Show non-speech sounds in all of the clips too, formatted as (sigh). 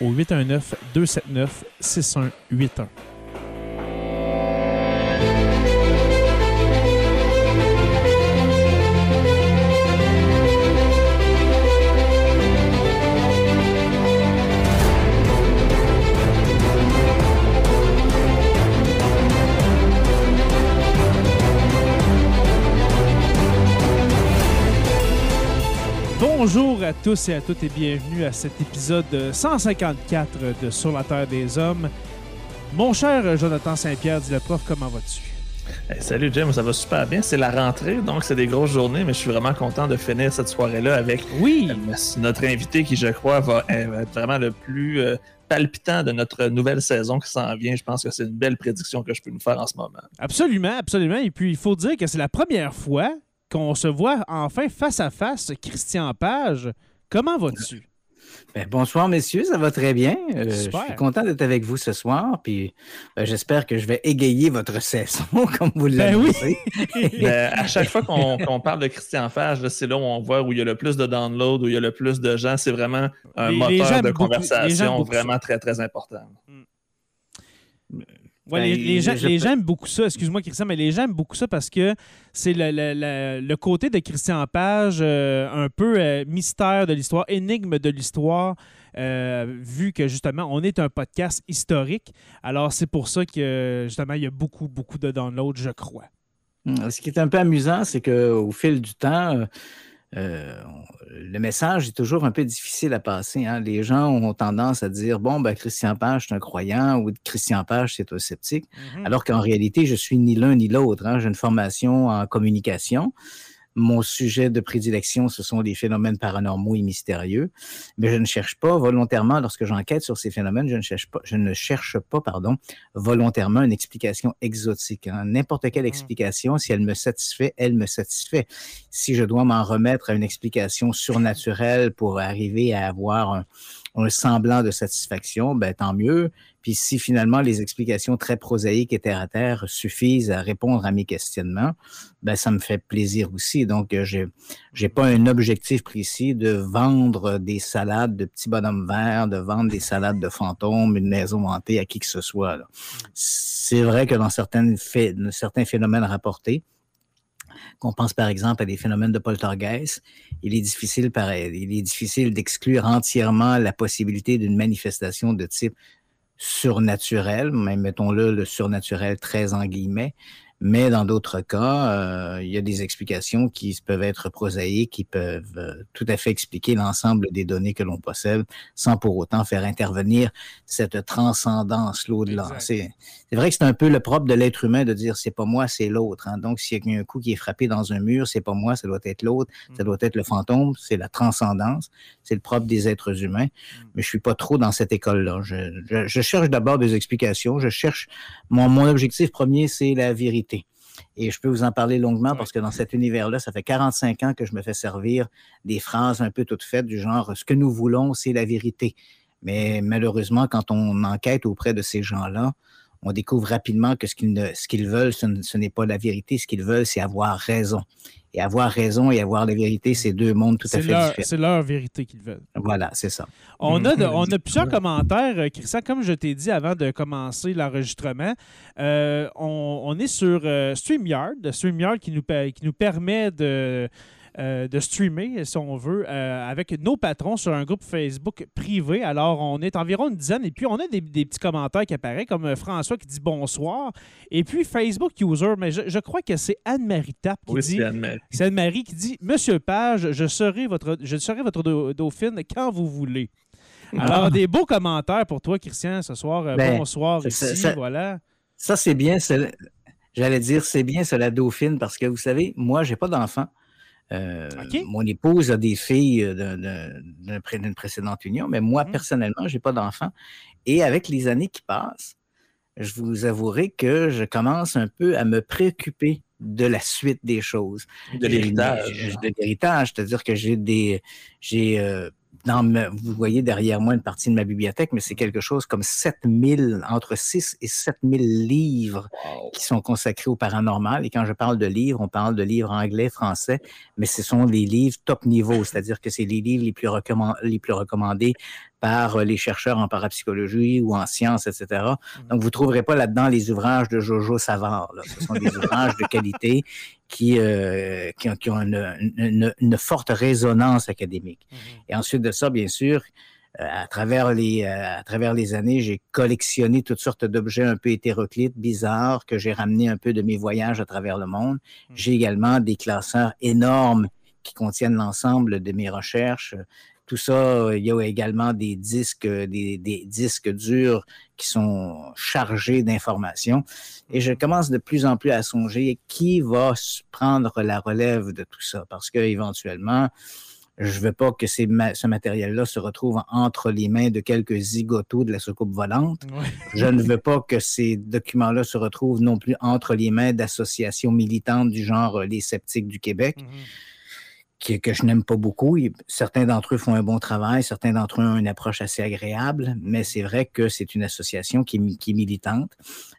au 819 Bonjour à tous et à toutes et bienvenue à cet épisode 154 de Sur la Terre des Hommes. Mon cher Jonathan Saint-Pierre, dit le prof, comment vas-tu? Hey, salut Jim, ça va super bien. C'est la rentrée, donc c'est des grosses journées, mais je suis vraiment content de finir cette soirée-là avec Oui! euh, notre invité qui, je crois, va euh, être vraiment le plus euh, palpitant de notre nouvelle saison qui s'en vient. Je pense que c'est une belle prédiction que je peux nous faire en ce moment. Absolument, absolument. Et puis, il faut dire que c'est la première fois qu'on se voit enfin face à face. Christian Page, comment vas-tu? Ben, bonsoir, messieurs, ça va très bien. Euh, je suis content d'être avec vous ce soir, puis ben, j'espère que je vais égayer votre (laughs) saison, comme vous Ben l'avez oui. (laughs) Ben, à chaque fois qu'on parle de Christian Fage, là, c'est là où on voit où il y a le plus de downloads, où il y a le plus de gens. C'est vraiment un Les- moteur de beaucoup- conversation beaucoup vraiment très, très important. Ouais, Ben, les, les gens, je- les gens aiment beaucoup ça, excuse-moi Christian, mais les gens aiment beaucoup ça parce que c'est le, le- le- le côté de Christian Page, euh, un peu euh, mystère de l'histoire, énigme de l'histoire, euh, vu que justement on est un podcast historique. Alors c'est pour ça que justement il y a beaucoup, beaucoup de downloads, je crois. Ce qui est un peu amusant, c'est qu'au fil du temps, euh, le message est toujours un peu difficile à passer. hein. Les gens ont tendance à dire bon, ben, Christian Page, c'est un croyant ou Christian Page, c'est un sceptique. Mhm. Alors qu'en réalité, je suis ni l'un ni l'autre. hein. J'ai une formation en communication. Mon sujet de prédilection, ce sont les phénomènes paranormaux et mystérieux. Mais je ne cherche pas volontairement, lorsque j'enquête sur ces phénomènes, je ne cherche pas, je ne cherche pas pardon, volontairement une explication exotique. hein. N'importe quelle Mm. explication, si elle me satisfait, elle me satisfait. Si je dois m'en remettre à une explication surnaturelle pour arriver à avoir un, un semblant de satisfaction, ben, tant mieux. Puis si finalement les explications très prosaïques et terre à terre suffisent à répondre à mes questionnements, ben ça me fait plaisir aussi. Donc euh, j'ai j'ai pas un objectif précis de vendre des salades de petits bonhommes verts, de vendre des salades de fantômes, une maison hantée à qui que ce soit. C'est vrai que dans certaines certains phénomènes rapportés, qu'on pense par exemple à des phénomènes de poltergeist, il est difficile, par, il est difficile d'exclure entièrement la possibilité d'une manifestation de type surnaturel, même mettons-le le surnaturel très en guillemets, mais dans d'autres cas, euh, il y a des explications qui peuvent être prosaïques, qui peuvent euh, tout à fait expliquer l'ensemble des données que l'on possède, sans pour autant faire intervenir cette transcendance l'au-delà. C'est vrai que c'est un peu le propre de l'être humain de dire c'est pas moi, c'est l'autre. hein. Donc s'il y a un coup qui est frappé dans un mur, c'est pas moi, ça doit être l'autre, ça Mm. doit être le fantôme, c'est la transcendance, c'est le propre des êtres humains. Mais je suis pas trop dans cette école-là. Je, je- je cherche d'abord des explications. Je cherche mon, mon objectif premier, c'est la vérité. Et je peux vous en parler longuement parce que dans cet univers-là, ça fait 45 ans que je me fais servir des phrases un peu toutes faites du genre ce que nous voulons, c'est la vérité. Mais malheureusement, quand on enquête auprès de ces gens-là, on découvre rapidement que ce qu'ils veulent, ce n'est pas la vérité. Ce qu'ils veulent, c'est avoir raison. Et avoir raison et avoir la vérité, c'est deux mondes tout à fait différents. C'est leur vérité qu'ils veulent. Voilà, c'est ça. On a, on a plusieurs commentaires, euh, Christian. Comme je t'ai dit avant de commencer l'enregistrement, euh, on, est sur euh, StreamYard, StreamYard qui nous, qui nous permet de euh, de streamer, si on veut, euh, avec nos patrons sur un groupe Facebook privé. Alors, on est environ une dizaine et puis on a des, petits commentaires qui apparaissent, comme euh, François qui dit bonsoir. Et puis Facebook User, mais je, crois que c'est Anne-Marie Tap qui dit. C'est Anne-Marie. qui dit Monsieur Page, je serai votre, je serai votre dauphine quand vous voulez. Alors, (laughs) des beaux commentaires pour toi, Christian, ce soir. Ben, bonsoir ici, voilà. Ça, c'est bien. J'allais dire, c'est bien, c'est la dauphine, parce que vous savez, moi, j'ai pas d'enfant. Euh, mon épouse a des filles euh, d'une précédente union, mais moi, mmh. personnellement, je n'ai pas d'enfant. Et avec les années qui passent, je vous avouerai que je commence un peu à me préoccuper de la suite des choses. De l'héritage. De l'héritage, c'est-à-dire que j'ai des. J'ai. Euh, vous voyez derrière moi une partie de ma bibliothèque, mais c'est quelque chose comme 7000, entre 6 et 7000 livres qui sont consacrés au paranormal. Et quand je parle de livres, on parle de livres anglais, français, mais ce sont des livres top niveau, c'est-à-dire que c'est les livres les plus, les plus recommandés par euh, les chercheurs en parapsychologie ou en sciences, etc. Mmh. Donc, vous ne trouverez pas là-dedans les ouvrages de Jojo Savard. Ce sont des ouvrages de qualité qui, euh, qui, ont une, forte résonance académique. Mmh. Et ensuite de ça, bien sûr, euh, à, travers les, à travers les années, j'ai collectionné toutes sortes d'objets un peu hétéroclites, bizarres, que j'ai ramenés un peu de mes voyages à travers le monde. Mmh. J'ai également des classeurs énormes qui contiennent l'ensemble de mes recherches tout ça, il y a également des disques, des, disques durs qui sont chargés d'informations. Et je commence de plus en plus à songer qui va prendre la relève de tout ça, parce qu'éventuellement, je ne veux pas que ce matériel-là se retrouve entre les mains de quelques zigotos de la soucoupe volante. je ne veux pas que ces documents-là se retrouvent non plus entre les mains d'associations militantes du genre les sceptiques du Québec. Mm-hmm que je n'aime pas beaucoup. Certains d'entre eux font un bon travail, certains d'entre eux ont une approche assez agréable, mais c'est vrai que c'est une association qui, est militante.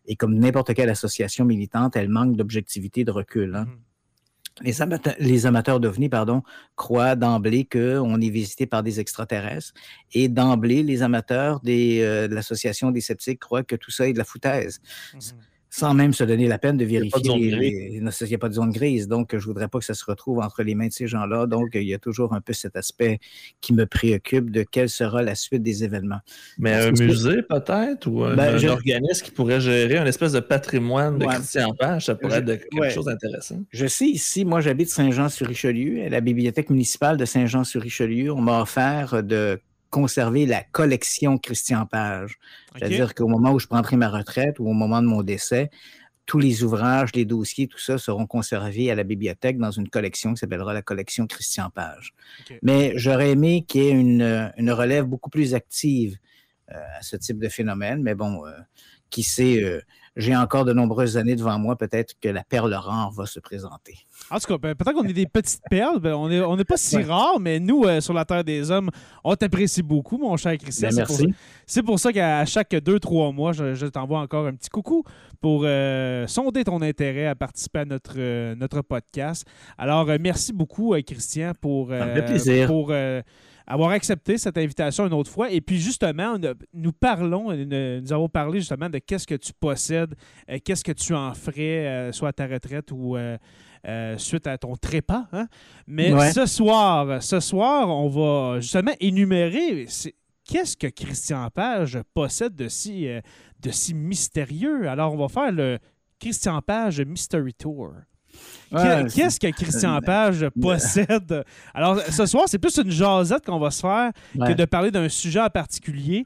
Et comme n'importe quelle association militante, elle manque d'objectivité, de recul. Hein. Mm-hmm. Les amateurs, les amateurs d'OVNI, pardon, croient d'emblée qu'on est visité par des extraterrestres. Et d'emblée, les amateurs des, euh, de l'Association des sceptiques croient que tout ça est de la foutaise. Mm-hmm sans même se donner la peine de vérifier. Il n'y a, pas de zone grise. Donc, je ne voudrais pas que ça se retrouve entre les mains de ces gens-là. Donc, il y a toujours un peu cet aspect qui me préoccupe de quelle sera la suite des événements. Mais un musée, peut-être, ou un, ben, organisme qui pourrait gérer un espèce de patrimoine de Christian Page, ça pourrait être quelque chose d'intéressant. Je sais ici, moi, j'habite Saint-Jean-sur-Richelieu. À la bibliothèque municipale de Saint-Jean-sur-Richelieu, on m'a offert de conserver la collection Christian Page. C'est-à-dire qu'au moment où je prendrai ma retraite ou au moment de mon décès, tous les ouvrages, les dossiers, tout ça seront conservés à la bibliothèque dans une collection qui s'appellera la collection Christian Page. Mais j'aurais aimé qu'il y ait une, relève beaucoup plus active euh, à ce type de phénomène. Mais bon, euh, qui sait, euh, j'ai encore de nombreuses années devant moi. Peut-être que la perle rare va se présenter. En tout cas, ben, peut-être qu'on est des petites perles. Ben, on n'est on pas si rares, mais nous, euh, sur la Terre des Hommes, on t'apprécie beaucoup, mon cher Christian. Ben, merci. C'est pour, ça qu'à chaque deux, trois mois, je, t'envoie encore un petit coucou pour euh, sonder ton intérêt à participer à notre, euh, notre podcast. Alors, merci beaucoup, Christian, pour, pour avoir accepté cette invitation une autre fois. Et puis justement, nous parlons, nous avons parlé justement de qu'est-ce que tu possèdes, qu'est-ce que tu en ferais, soit à ta retraite ou euh, suite à ton trépas. Hein. Mais ce soir, ce soir, on va justement énumérer qu'est-ce que Christian Page possède de si, euh, de si mystérieux. Alors, on va faire le Christian Page Mystery Tour. Qu'est-ce que Christian euh, Page (laughs) possède? Alors, ce soir, c'est plus une jasette qu'on va se faire que de parler d'un sujet en particulier.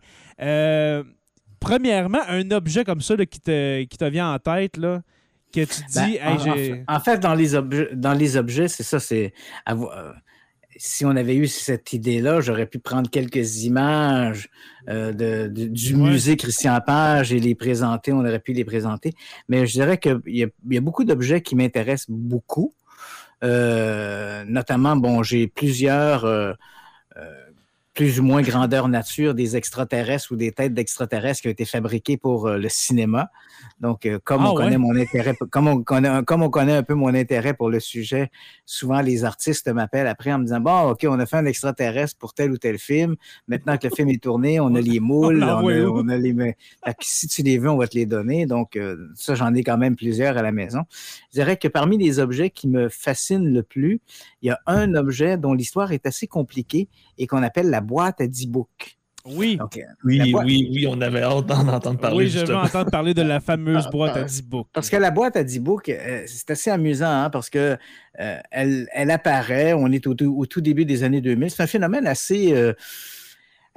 premièrement, un objet comme ça qui, te, qui te vient en tête, là, que tu ben, dis, en, fait, dans les, objets, dans les objets, c'est ça, c'est. Euh, si on avait eu cette idée-là, j'aurais pu prendre quelques images euh, du musée Christian Page et les présenter. On aurait pu les présenter. Mais je dirais qu'il y, a beaucoup d'objets qui m'intéressent beaucoup. Euh, notamment, bon, j'ai plusieurs plus ou moins grandeur nature des extraterrestres ou des têtes d'extraterrestres qui ont été fabriquées pour euh, le cinéma. Donc, euh, comme, ah on connaît mon intérêt, comme, on connaît, comme on connaît un peu mon intérêt pour le sujet, souvent les artistes m'appellent après en me disant Bon, OK, on a fait un extraterrestre pour tel ou tel film. Maintenant que le film est tourné, on a les moules, (laughs) on, a, les. si tu les veux, on va te les donner. Donc, euh, ça, j'en ai quand même plusieurs à la maison. Je dirais que parmi les objets qui me fascinent le plus, il y a un objet dont l'histoire est assez compliquée et qu'on appelle la boîte à 10 books. Oui. oui, oui, oui, on avait hâte d'en entendre parler. Oui, je veux entendre parler de la fameuse boîte à 10 books. Parce que la boîte à 10 books, euh, c'est assez amusant hein, parce que euh, elle, elle, apparaît, on est au, tout début des années 2000. C'est un phénomène assez. Euh,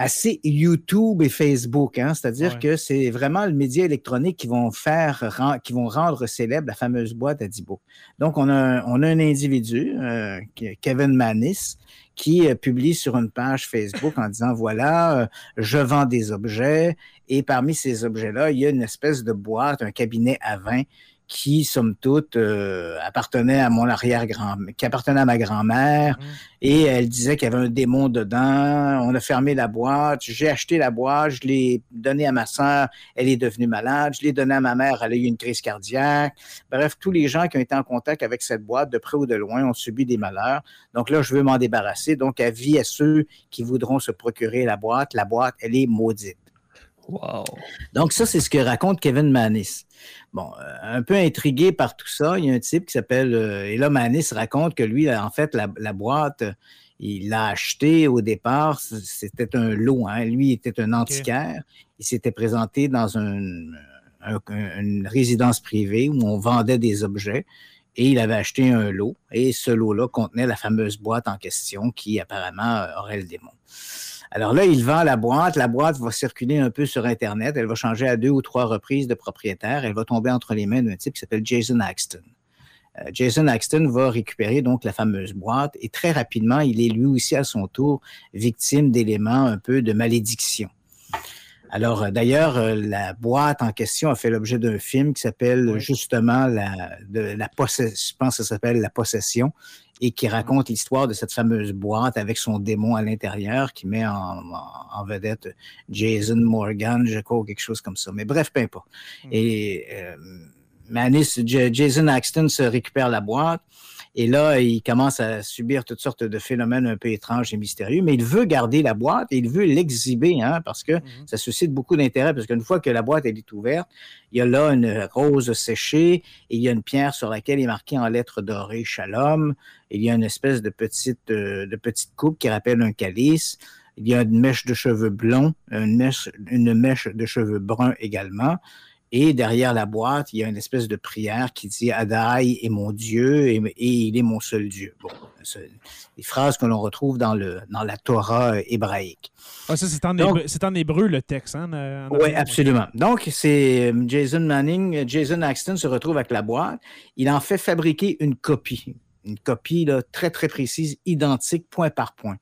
assez YouTube et Facebook, hein? c'est-à-dire que c'est vraiment le média électronique qui vont faire, qui vont rendre célèbre la fameuse boîte à 10 books. Donc, on a, on a un individu, Kevin Manis, qui euh, publie sur une page Facebook en disant voilà, euh, je vends des objets et parmi ces objets-là, il y a une espèce de boîte, un cabinet à vin qui, somme toute, euh, appartenait à mon arrière-grand, qui appartenait à ma grand-mère, mmh. et elle disait qu'il y avait un démon dedans. On a fermé la boîte. J'ai acheté la boîte, je l'ai donnée à ma soeur, elle est devenue malade. Je l'ai donnée à ma mère, elle a eu une crise cardiaque. Bref, tous les gens qui ont été en contact avec cette boîte, de près ou de loin, ont subi des malheurs. Donc là, je veux m'en débarrasser. Donc, avis à ceux qui voudront se procurer la boîte. La boîte, elle est maudite. Wow. Donc, ça, c'est ce que raconte Kevin Manis. Bon, euh, un peu intrigué par tout ça, il y a un type qui s'appelle. Euh, et là, Manis raconte que lui, en fait, la, boîte, il l'a acheté au départ. C'était un lot. Hein. Lui, il était un antiquaire. Il s'était présenté dans une résidence privée où on vendait des objets et il avait acheté un lot. Et ce lot-là contenait la fameuse boîte en question qui apparemment aurait le démon. Alors là, il vend la boîte. La boîte va circuler un peu sur Internet. Elle va changer à deux ou trois reprises de propriétaire. Elle va tomber entre les mains d'un type qui s'appelle Jason Axton. Euh, Jason Axton va récupérer donc la fameuse boîte et très rapidement, il est lui aussi à son tour victime d'éléments un peu de malédiction. Alors, euh, d'ailleurs, euh, la boîte en question a fait l'objet d'un film qui s'appelle justement la, de, la possession, je pense que ça s'appelle La Possession, et qui raconte l'histoire de cette fameuse boîte avec son démon à l'intérieur qui met en, vedette Jason Morgan, je crois, quelque chose comme ça. Mais bref, peu importe. Hmm. Et euh, Manis, Jason Axton se récupère la boîte. Et là, il commence à subir toutes sortes de phénomènes un peu étranges et mystérieux, mais il veut garder la boîte et il veut l'exhiber, hein, parce que mhm. ça suscite beaucoup d'intérêt, parce qu'une fois que la boîte est ouverte, il y a là une rose séchée et il y a une pierre sur laquelle est marqué en lettres dorées Shalom. Il y a une espèce de petite, euh, de petite coupe qui rappelle un calice. Il y a une mèche de cheveux blonds, une mèche, une mèche de cheveux bruns également. Et derrière la boîte, il y a une espèce de prière qui dit Adai est mon Dieu et, il est mon seul Dieu. Bon, c'est des phrases que l'on retrouve dans, le, dans la Torah hébraïque. Ah, ça, c'est en, en, hébreu le texte. Hein, oui, absolument. Donc, c'est euh, Jason Manning, Jason Axton se retrouve avec la boîte. Il en fait fabriquer une copie, une copie là, très, très précise, identique, point par point.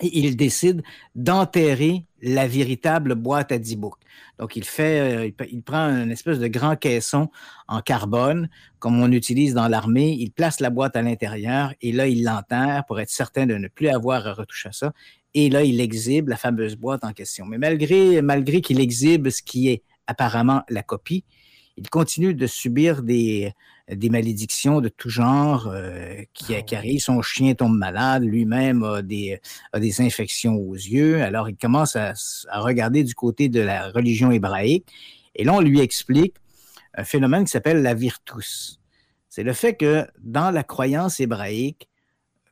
Il décide d'enterrer la véritable boîte à 10 books. Donc, il fait, euh, prend une espèce de grand caisson en carbone, comme on utilise dans l'armée. Il place la boîte à l'intérieur et là, il l'enterre pour être certain de ne plus avoir à retoucher à ça. Et là, il exhibe la fameuse boîte en question. Mais malgré qu'il exhibe ce qui est apparemment la copie, il continue de subir des, des malédictions de tout genre euh, qui, ah arrivent. Son chien tombe malade, lui-même a des, des infections aux yeux. Alors, il commence à, regarder du côté de la religion hébraïque. Et là, on lui explique un phénomène qui s'appelle la virtus. C'est le fait que dans la croyance hébraïque,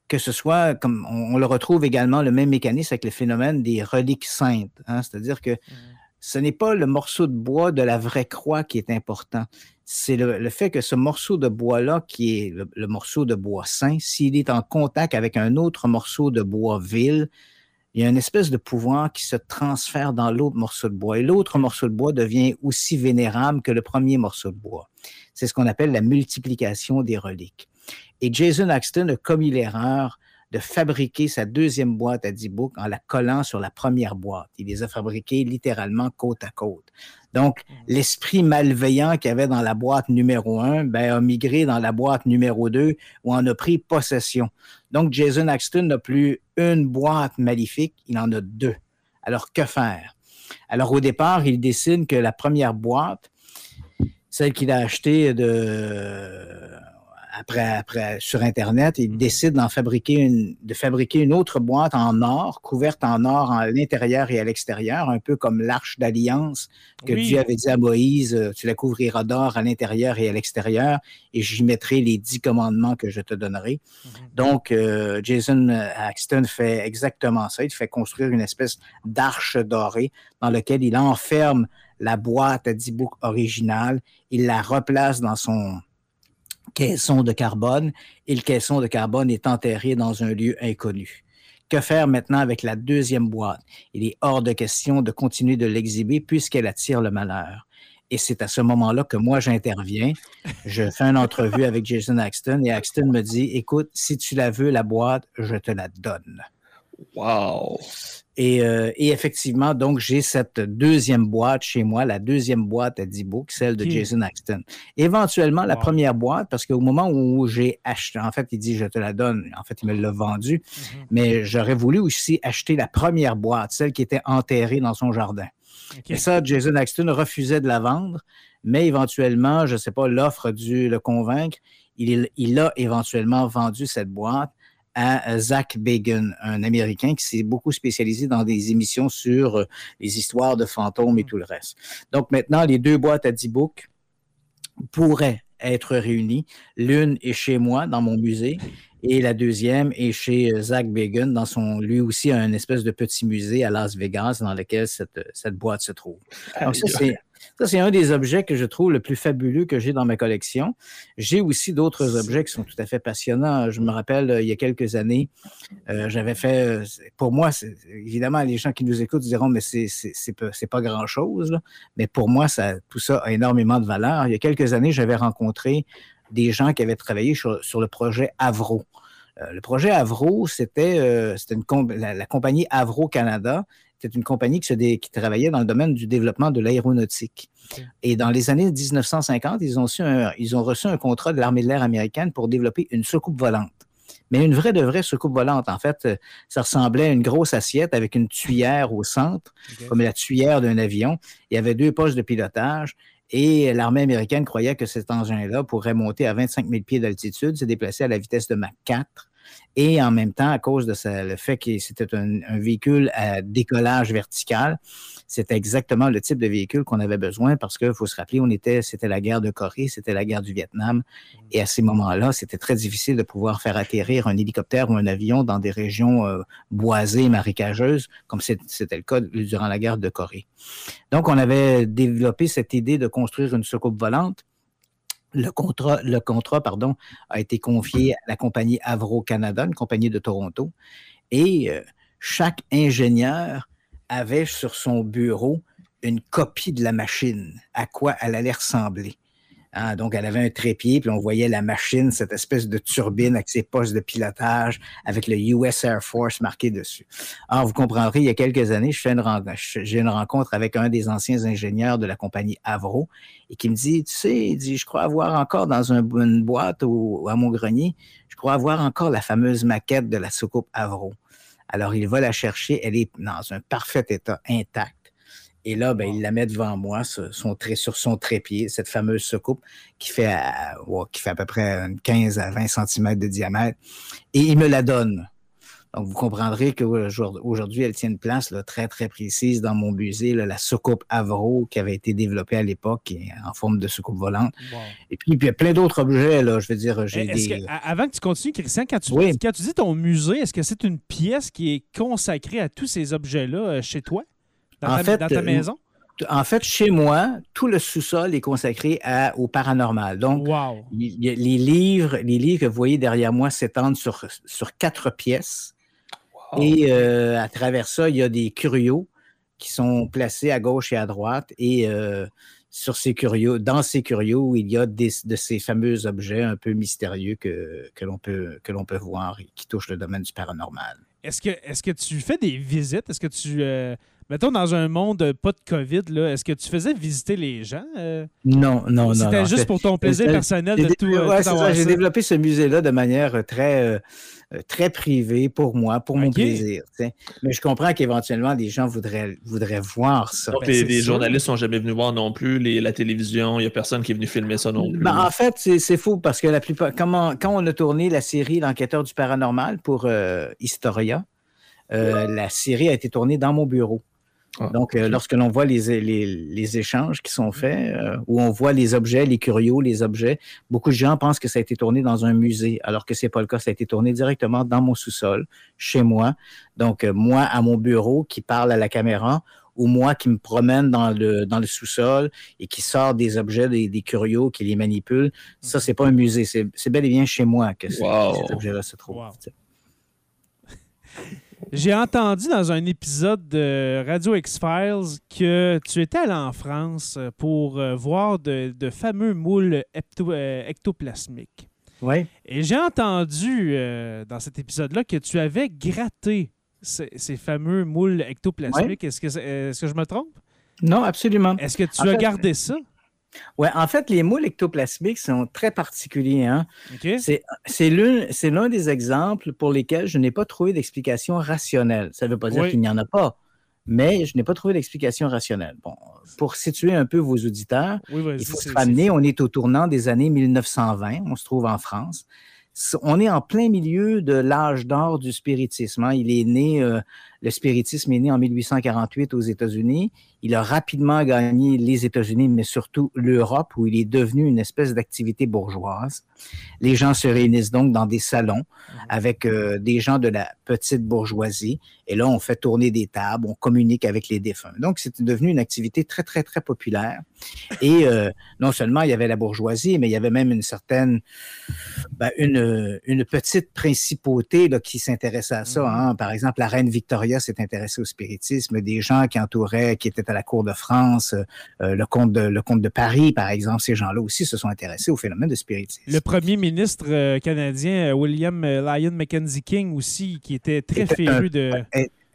que ce soit, comme on, le retrouve également, le même mécanisme avec le phénomène des reliques saintes. Hein. C'est-à-dire que mmh. Ce n'est pas le morceau de bois de la vraie croix qui est important, c'est le, fait que ce morceau de bois-là, qui est le, morceau de bois sain, s'il est en contact avec un autre morceau de bois vil, il y a une espèce de pouvoir qui se transfère dans l'autre morceau de bois. Et l'autre morceau de bois devient aussi vénérable que le premier morceau de bois. C'est ce qu'on appelle la multiplication des reliques. Et Jason Axton a commis l'erreur de fabriquer sa deuxième boîte à 10 books en la collant sur la première boîte. Il les a fabriquées littéralement côte à côte. Donc, mmh. l'esprit malveillant qu'il y avait dans la boîte numéro 1 ben, a migré dans la boîte numéro 2 où on a pris possession. Donc, Jason Axton n'a plus une boîte maléfique, il en a deux. Alors, que faire? Alors, au départ, il décide que la première boîte, celle qu'il a achetée de après, après, sur Internet, il décide d'en fabriquer une, de fabriquer une autre boîte en or, couverte en or à l'intérieur et à l'extérieur, un peu comme l'arche d'alliance que Dieu avait dit à Moïse, euh, tu la couvriras d'or à l'intérieur et à l'extérieur, et j'y mettrai les dix commandements que je te donnerai. Mhm. Donc, euh, Jason Axton fait exactement ça. Il fait construire une espèce d'arche dorée dans laquelle il enferme la boîte à 10 books originale, il la replace dans son caisson de carbone et le caisson de carbone est enterré dans un lieu inconnu. Que faire maintenant avec la deuxième boîte? Il est hors de question de continuer de l'exhiber puisqu'elle attire le malheur. Et c'est à ce moment-là que moi, j'interviens. Je fais une entrevue avec Jason Axton et Axton me dit, écoute, si tu la veux, la boîte, je te la donne. Wow! Euh, et, effectivement, donc, j'ai cette deuxième boîte chez moi, la deuxième boîte à 10 books, celle de Jason Axton. Éventuellement, la première boîte, parce qu'au moment où j'ai acheté, en fait, il dit, je te la donne. En fait, il me l'a vendue. Mm-hmm. Mais j'aurais voulu aussi acheter la première boîte, celle qui était enterrée dans son jardin. Et ça, Jason Axton refusait de la vendre. Mais éventuellement, je ne sais pas, l'offre a dû le convaincre. Il, il a éventuellement vendu cette boîte à Zach Bagan, un Américain qui s'est beaucoup spécialisé dans des émissions sur euh, les histoires de fantômes et mm. tout le reste. Donc maintenant, les deux boîtes à 10 books pourraient être réunies. L'une est chez moi, dans mon musée, et la deuxième est chez euh, Zach Bagan, dans son, lui aussi, un espèce de petit musée à Las Vegas dans lequel cette, cette boîte se trouve. Donc, ça, c'est ça, c'est un des objets que je trouve le plus fabuleux que j'ai dans ma collection. J'ai aussi d'autres objets qui sont tout à fait passionnants. Je me rappelle, euh, il y a quelques années, euh, j'avais fait, euh, pour moi, évidemment, les gens qui nous écoutent diront, mais c'est, pas, grand-chose, mais pour moi, tout ça a énormément de valeur. Il y a quelques années, j'avais rencontré des gens qui avaient travaillé sur, le projet Avro. le projet Avro, c'était, la, compagnie Avro Canada c'était une compagnie qui, se qui, travaillait dans le domaine du développement de l'aéronautique. Et dans les années 1950, ils ont, ils ont reçu un contrat de l'armée de l'air américaine pour développer une soucoupe volante. Mais une vraie de vraie soucoupe volante. En fait, euh, ça ressemblait à une grosse assiette avec une tuyère au centre, comme la tuyère d'un avion. Il y avait deux postes de pilotage. Et l'armée américaine croyait que cet engin-là pourrait monter à 25 000 pieds d'altitude, se déplacer à la vitesse de Mach 4 et en même temps, à cause de fait que c'était un, véhicule à décollage vertical, c'était exactement le type de véhicule qu'on avait besoin parce qu'il faut se rappeler, on était, c'était la guerre de Corée, c'était la guerre du Vietnam. Et à ces moments-là, c'était très difficile de pouvoir faire atterrir un hélicoptère ou un avion dans des régions euh, boisées, marécageuses, comme c'était le cas durant la guerre de Corée. Donc, on avait développé cette idée de construire une soucoupe volante le contrat, a été confié à la compagnie Avro Canada, une compagnie de Toronto, et euh, chaque ingénieur avait sur son bureau une copie de la machine, à quoi elle allait ressembler. Hein, donc, elle avait un trépied, puis on voyait la machine, cette espèce de turbine avec ses postes de pilotage, avec le US Air Force marqué dessus. Alors, vous comprendrez, il y a quelques années, je fais une, j'ai une rencontre avec un des anciens ingénieurs de la compagnie Avro et qui me dit, tu sais, il dit, je crois avoir encore dans une boîte ou à mon grenier, je crois avoir encore la fameuse maquette de la soucoupe Avro. Alors, il va la chercher, elle est dans un parfait état intact. Et là, ben, il la met devant moi sur son, sur son trépied, cette fameuse soucoupe qui fait, à, qui fait à peu près 15 à 20 cm de diamètre. Et il me la donne. Donc, vous comprendrez qu'aujourd'hui, elle tient une place là, très, très précise dans mon musée, la soucoupe Avro qui avait été développée à l'époque en forme de soucoupe volante. Et puis, il y a plein d'autres objets, là, je veux dire. J'ai des... avant que tu continues, Christian, quand tu, quand tu dis ton musée, est-ce que c'est une pièce qui est consacrée à tous ces objets-là euh, chez toi? En fait, ta euh, maison? En fait, chez moi, tout le sous-sol est consacré au paranormal. Donc, les, livres, les livres que vous voyez derrière moi s'étendent sur, sur quatre pièces. Et euh, à travers ça, il y a des curios qui sont placés à gauche et à droite. Et euh, sur ces curieux, dans ces curieux où il y a des, de ces fameux objets un peu mystérieux que, que l'on peut, que l'on peut voir et qui touchent le domaine du paranormal. Est-ce que, est que tu fais des visites? Est-ce que tu. Euh, mettons, dans un monde pas de COVID, est-ce que tu faisais visiter les gens? Euh? Non, non, non. C'était juste pour ton plaisir personnel de tout. Euh, J'ai développé ce musée-là de manière très euh, très privé pour moi, pour mon plaisir. Mais je comprends qu'éventuellement, des gens voudraient, voudraient voir ça. Donc, ben, les, journalistes sont jamais venus voir non plus, les, la télévision, il n'y a personne qui est venu filmer ça non plus. Ben, en fait, c'est faux parce que la plupart. Comment, quand on a tourné la série L'enquêteur du paranormal pour euh, Historia, euh, la série a été tournée dans mon bureau. Ah, Donc, euh, lorsque l'on voit les, les, échanges qui sont faits, euh, où on voit les objets, les curios, les objets, beaucoup de gens pensent que ça a été tourné dans un musée, alors que c'est pas le cas. Ça a été tourné directement dans mon sous-sol, chez moi. Donc, euh, moi, à mon bureau, qui parle à la caméra, ou moi qui me promène dans le, dans le sous-sol et qui sort des objets, des, des, curios, qui les manipule. Ça, c'est pas un musée. C'est bel et bien chez moi que ces objets-là se trouvent. (laughs) J'ai entendu dans un épisode de Radio X-Files que tu étais allé en France pour euh, voir de, fameux moules euh, ectoplasmiques. Oui. Et j'ai entendu euh, dans cet épisode-là que tu avais gratté ces, fameux moules ectoplasmiques. Est-ce que, est que je me trompe? Non, absolument. Est-ce que tu as gardé ça? Oui, en fait, les moules ectoplasmiques sont très particuliers. Hein? C'est l'un des exemples pour lesquels je n'ai pas trouvé d'explication rationnelle. Ça ne veut pas dire qu'il n'y en a pas, mais je n'ai pas trouvé d'explication rationnelle. Bon, pour situer un peu vos auditeurs, il faut se ramener, on est au tournant des années 1920, on se trouve en France on est en plein milieu de l'âge d'or du spiritisme. Hein. Il est né, euh, le spiritisme est né en 1848 aux États-Unis. Il a rapidement gagné les États-Unis, mais surtout l'Europe, où il est devenu une espèce d'activité bourgeoise. Les gens se réunissent donc dans des salons avec euh, des gens de la petite bourgeoisie. Et là, on fait tourner des tables, on communique avec les défunts. Donc, c'est devenu une activité très, très, très populaire. Et euh, non seulement il y avait la bourgeoisie, mais il y avait même une certaine, ben, une, une, petite principauté là, qui s'intéressait à ça. Mhm. Hein. Par exemple, la reine Victoria s'est intéressée au spiritisme. Des gens qui entouraient, qui étaient à la cour de France, euh, le, comte de, le comte de Paris, par exemple, ces gens-là aussi se sont intéressés au phénomène de spiritisme. Le premier ministre euh, canadien, William Lyon Mackenzie King aussi, qui était très féru de...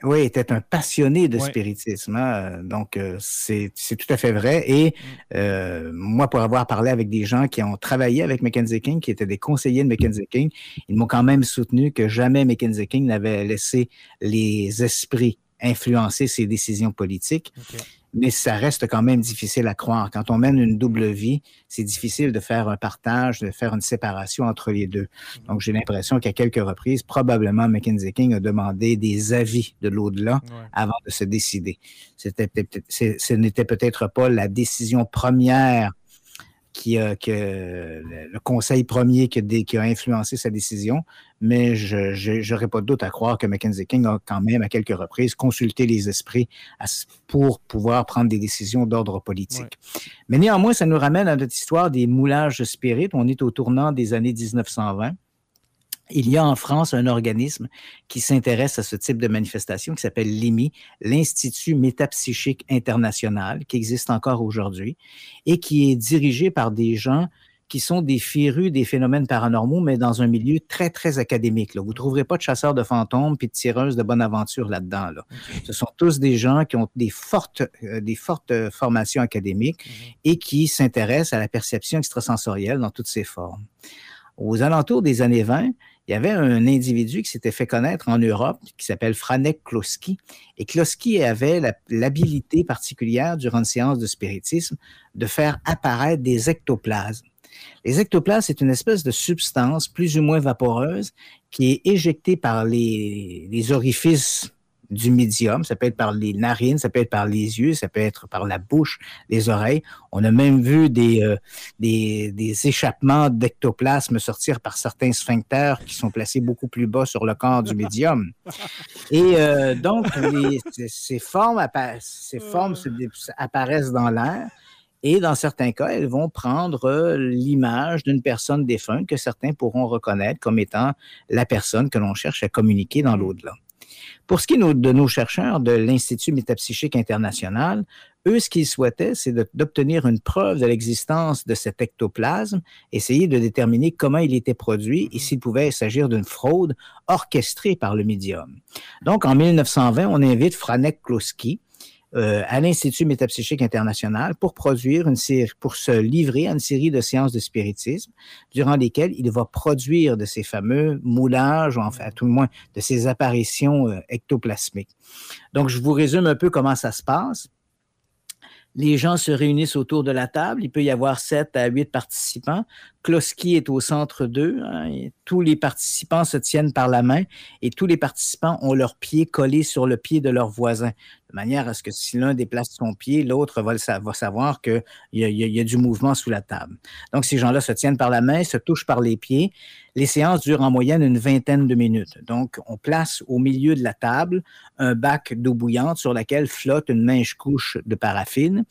Oui, était un passionné de spiritisme. Hein. Donc, euh, c'est tout à fait vrai. Et mm. euh, moi, pour avoir parlé avec des gens qui ont travaillé avec Mackenzie King, qui étaient des conseillers de Mackenzie King, ils m'ont quand même soutenu que jamais Mackenzie King n'avait laissé les esprits influencer ses décisions politiques mais ça reste quand même difficile à croire. Quand on mène une double vie, c'est difficile de faire un partage, de faire une séparation entre les deux. Mhm. Donc, j'ai l'impression qu'à quelques reprises, probablement Mackenzie King a demandé des avis de l'au-delà avant de se décider. C'était, ce n'était peut-être pas la décision première qui a, que le conseil premier qui a, qui a, influencé sa décision, mais je n'aurais pas de doute à croire que Mackenzie King a quand même à quelques reprises consulté les esprits pour pouvoir prendre des décisions d'ordre politique. Mais néanmoins, ça nous ramène à notre histoire des moulages spirites. On est au tournant des années 1920 il y a en France un organisme qui s'intéresse à ce type de manifestation qui s'appelle l'IMI, l'Institut métapsychique international, qui existe encore aujourd'hui et qui est dirigé par des gens qui sont des férus des phénomènes paranormaux, mais dans un milieu très, très académique. Là. Vous ne trouverez pas de chasseurs de fantômes puis de tireuses de bonne aventure là-dedans. Là. Ce sont tous des gens qui ont des fortes, euh, des fortes formations académiques mhm. et qui s'intéressent à la perception extrasensorielle dans toutes ses formes. Aux alentours des années 20, il y avait un individu qui s'était fait connaître en Europe qui s'appelle Franek Kloski. Et Kloski avait l'habilité particulière durant une séance de spiritisme de faire apparaître des ectoplasmes. Les ectoplasmes, c'est une espèce de substance plus ou moins vaporeuse qui est éjectée par les, les orifices du médium. Ça peut être par les narines, ça peut être par les yeux, ça peut être par la bouche, les oreilles. On a même vu des, euh, des, des, échappements d'ectoplasme sortir par certains sphincters qui sont placés beaucoup plus bas sur le corps du médium. Et euh, donc, ces formes, ces formes apparaissent dans l'air. Et dans certains cas, elles vont prendre euh, l'image d'une personne défunte que certains pourront reconnaître comme étant la personne que l'on cherche à communiquer dans l'au-delà. Pour ce qui est de nos chercheurs de l'Institut métapsychique international, eux, ce qu'ils souhaitaient, c'est d'obtenir une preuve de l'existence de cet ectoplasme, essayer de déterminer comment il était produit et s'il pouvait s'agir d'une fraude orchestrée par le médium. Donc, en 1920, on invite Franek Kloski, euh, à l'Institut métapsychique international pour produire une série, pour se livrer à une série de séances de spiritisme durant lesquelles il va produire de ces fameux moulages, ou enfin, tout le moins, de ces apparitions euh, ectoplasmiques. Donc, je vous résume un peu comment ça se passe. Les gens se réunissent autour de la table. Il peut y avoir sept à huit participants. Kloski est au centre d'eux. Hein, tous les participants se tiennent par la main et tous les participants ont leurs pieds collés sur le pied de leur voisin, de manière à ce que si l'un déplace son pied, l'autre va, savoir qu'il y, y, a du mouvement sous la table. Donc, ces gens-là se tiennent par la main, se touchent par les pieds. Les séances durent en moyenne une vingtaine de minutes. Donc, on place au milieu de la table un bac d'eau bouillante sur laquelle flotte une mince couche de paraffine.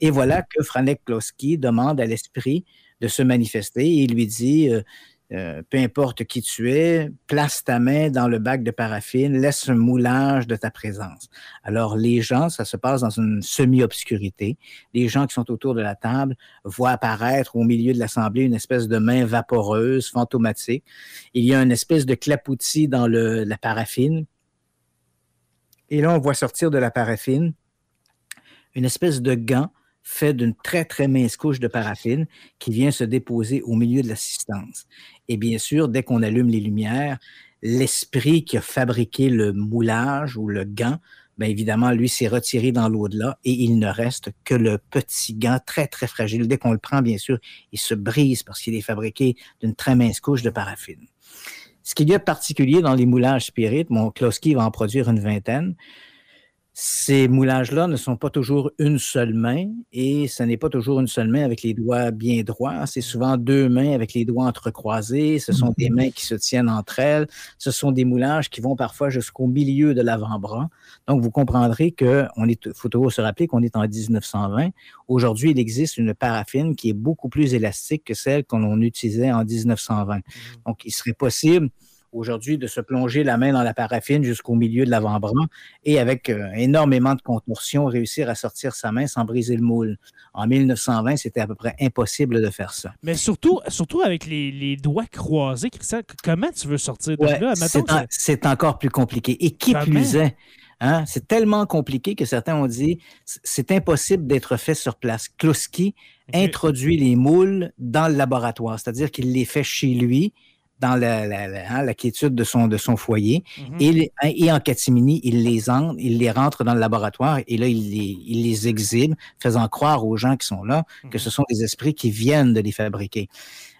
Et voilà que Franek Kloski demande à l'esprit de se manifester. Et il lui dit, euh, euh, peu importe qui tu es, place ta main dans le bac de paraffine, laisse un moulage de ta présence. Alors les gens, ça se passe dans une semi-obscurité. Les gens qui sont autour de la table voient apparaître au milieu de l'assemblée une espèce de main vaporeuse, fantomatique. Il y a une espèce de clapoutis dans la paraffine. Et là, on voit sortir de la paraffine une espèce de gant fait d'une très, très mince couche de paraffine qui vient se déposer au milieu de l'assistance. Et bien sûr, dès qu'on allume les lumières, l'esprit qui a fabriqué le moulage ou le gant, bien évidemment, lui s'est retiré dans l'au-delà et il ne reste que le petit gant très, très fragile. Dès qu'on le prend, bien sûr, il se brise parce qu'il est fabriqué d'une très mince couche de paraffine. Ce qu'il y a de particulier dans les moulages spirites, mon Kloski va en produire une vingtaine, ces moulages-là ne sont pas toujours une seule main et ce n'est pas toujours une seule main avec les doigts bien droits. C'est souvent deux mains avec les doigts entrecroisés. Ce sont des mains qui se tiennent entre elles. Ce sont des moulages qui vont parfois jusqu'au milieu de l'avant-bras. Donc, vous comprendrez que on est, faut toujours se rappeler qu'on est en 1920. Aujourd'hui, il existe une paraffine qui est beaucoup plus élastique que celle qu'on utilisait en 1920. Mmh. Donc, il serait possible aujourd'hui de se plonger la main dans la paraffine jusqu'au milieu de l'avant-bras et avec euh, énormément de contorsion, réussir à sortir sa main sans briser le moule. En 1920, c'était à peu près impossible de faire ça. Mais surtout, surtout avec les, doigts croisés, Christian, comment tu veux sortir de là? C'est encore plus compliqué. Et qui plus est, Hein? C'est tellement compliqué que certains ont dit c'est impossible d'être fait sur place. Kloski introduit les moules dans le laboratoire, c'est-à-dire qu'il les fait chez lui dans la, la, hein, la, quiétude de son, de son foyer. Mm-hmm. et, et, en catimini, il les, en, il les rentre dans le laboratoire et là, il les, il les exhibe, faisant croire aux gens qui sont là que mm-hmm. ce sont des esprits qui viennent de les fabriquer.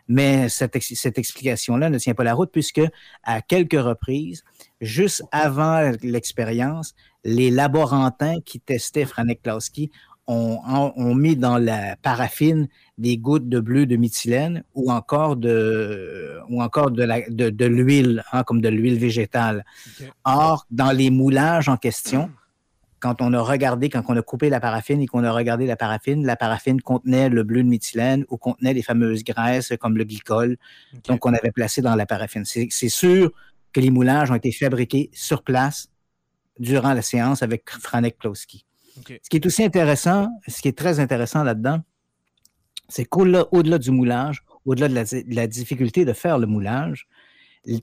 Mais cette, cette explication-là ne tient pas la route puisque à quelques reprises, juste avant l'expérience, les laborantins qui testaient Franek Klauski ont, mis dans la paraffine des gouttes de bleu de méthylène ou encore de, ou encore de, la, de, l'huile, hein, comme de l'huile végétale. Or, dans les moulages en question, quand on a regardé, quand on a coupé la paraffine et qu'on a regardé la paraffine, la paraffine contenait le bleu de méthylène ou contenait les fameuses graisses comme le glycol, donc on avait placé dans la paraffine. C'est sûr que les moulages ont été fabriqués sur place durant la séance avec Franek Ce qui est aussi intéressant, ce qui est très intéressant là-dedans, c'est qu'au-delà du moulage, au-delà de, la, difficulté de faire le moulage,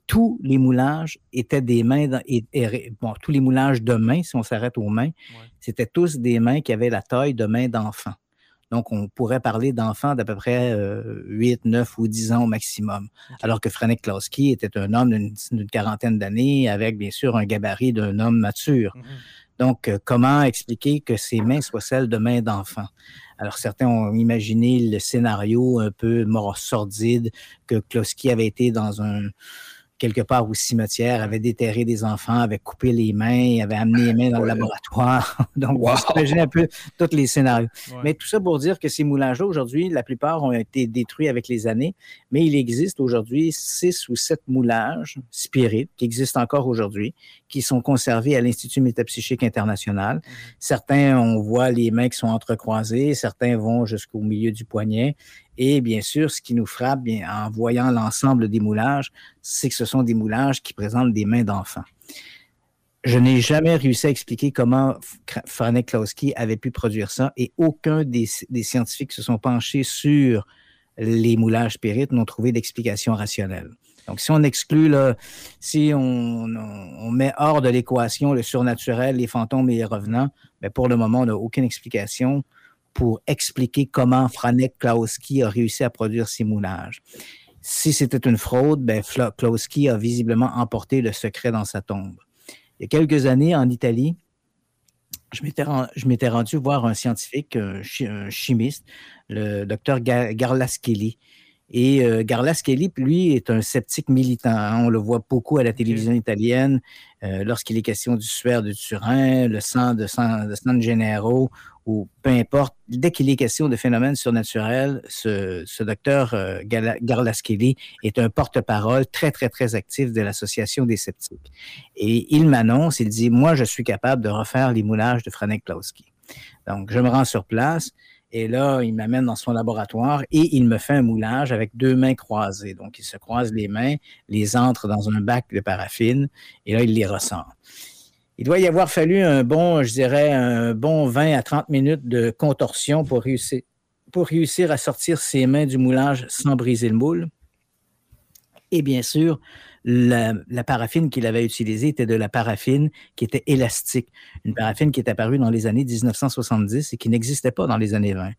tous les moulages étaient des mains, et, bon, tous les moulages de mains, si on s'arrête aux mains, c'était tous des mains qui avaient la taille de mains d'enfants. Donc, on pourrait parler d'enfants d'à peu près 8, euh, 9 ou 10 ans au maximum. Alors que Franek Klauski était un homme d'une quarantaine d'années avec, bien sûr, un gabarit d'un homme mature. Mm-hmm. Donc, euh, comment expliquer que ces mains soient celles de mains d'enfants? Alors, certains ont imaginé le scénario un peu sordide que Kloski avait été dans un, quelque part au cimetière, avait déterré des enfants, avait coupé les mains, avait amené les mains dans le laboratoire. (laughs) Donc, wow. vous un peu tous les scénarios. Mais tout ça pour dire que ces moulages-là, aujourd'hui, la plupart ont été détruits avec les années, mais il existe aujourd'hui six ou sept moulages spirites qui existent encore aujourd'hui, qui sont conservés à l'Institut métapsychique international. Mm-hmm. Certains, on voit les mains qui sont entrecroisées, certains vont jusqu'au milieu du poignet, et bien sûr, ce qui nous frappe en voyant l'ensemble des moulages, c'est que ce sont des moulages qui présentent des mains d'enfants. Je n'ai jamais réussi à expliquer comment Franek Klauski avait pu produire ça et aucun des, scientifiques se sont penchés sur les moulages spirites n'ont trouvé d'explication rationnelle. Donc, si on exclut, si on, met hors de l'équation le surnaturel, les fantômes et les revenants, mais ben, pour le moment, on n'a aucune explication pour expliquer comment Franek Klauski a réussi à produire ces moulages. Si c'était une fraude, ben, Klauski a visiblement emporté le secret dans sa tombe. Il y a quelques années, en Italie, je m'étais rendu voir un scientifique, un, chimiste, le docteur Garlaschelli, et euh, Garlas Kelly, lui, est un sceptique militant. Hein. On le voit beaucoup à la télévision italienne euh, lorsqu'il est question du suaire de Turin, le sang de, sang, de San Gennaro, ou peu importe. Dès qu'il est question de phénomènes surnaturels, ce, ce docteur euh, est un porte-parole très, très, très actif de l'Association des sceptiques. Et il m'annonce, il dit, moi, je suis capable de refaire les moulages de Franek Klauski. Donc, je me rends sur place. Et là, il m'amène dans son laboratoire et il me fait un moulage avec deux mains croisées. Donc, il se croise les mains, les entre dans un bac de paraffine et là, il les ressent. Il doit y avoir fallu un bon, je dirais, un bon 20 à 30 minutes de contorsion pour réussir, pour réussir à sortir ses mains du moulage sans briser le moule. Et bien sûr, la, paraffine qu'il avait utilisée était de la paraffine qui était élastique, une paraffine qui est apparue dans les années 1970 et qui n'existait pas dans les années 20.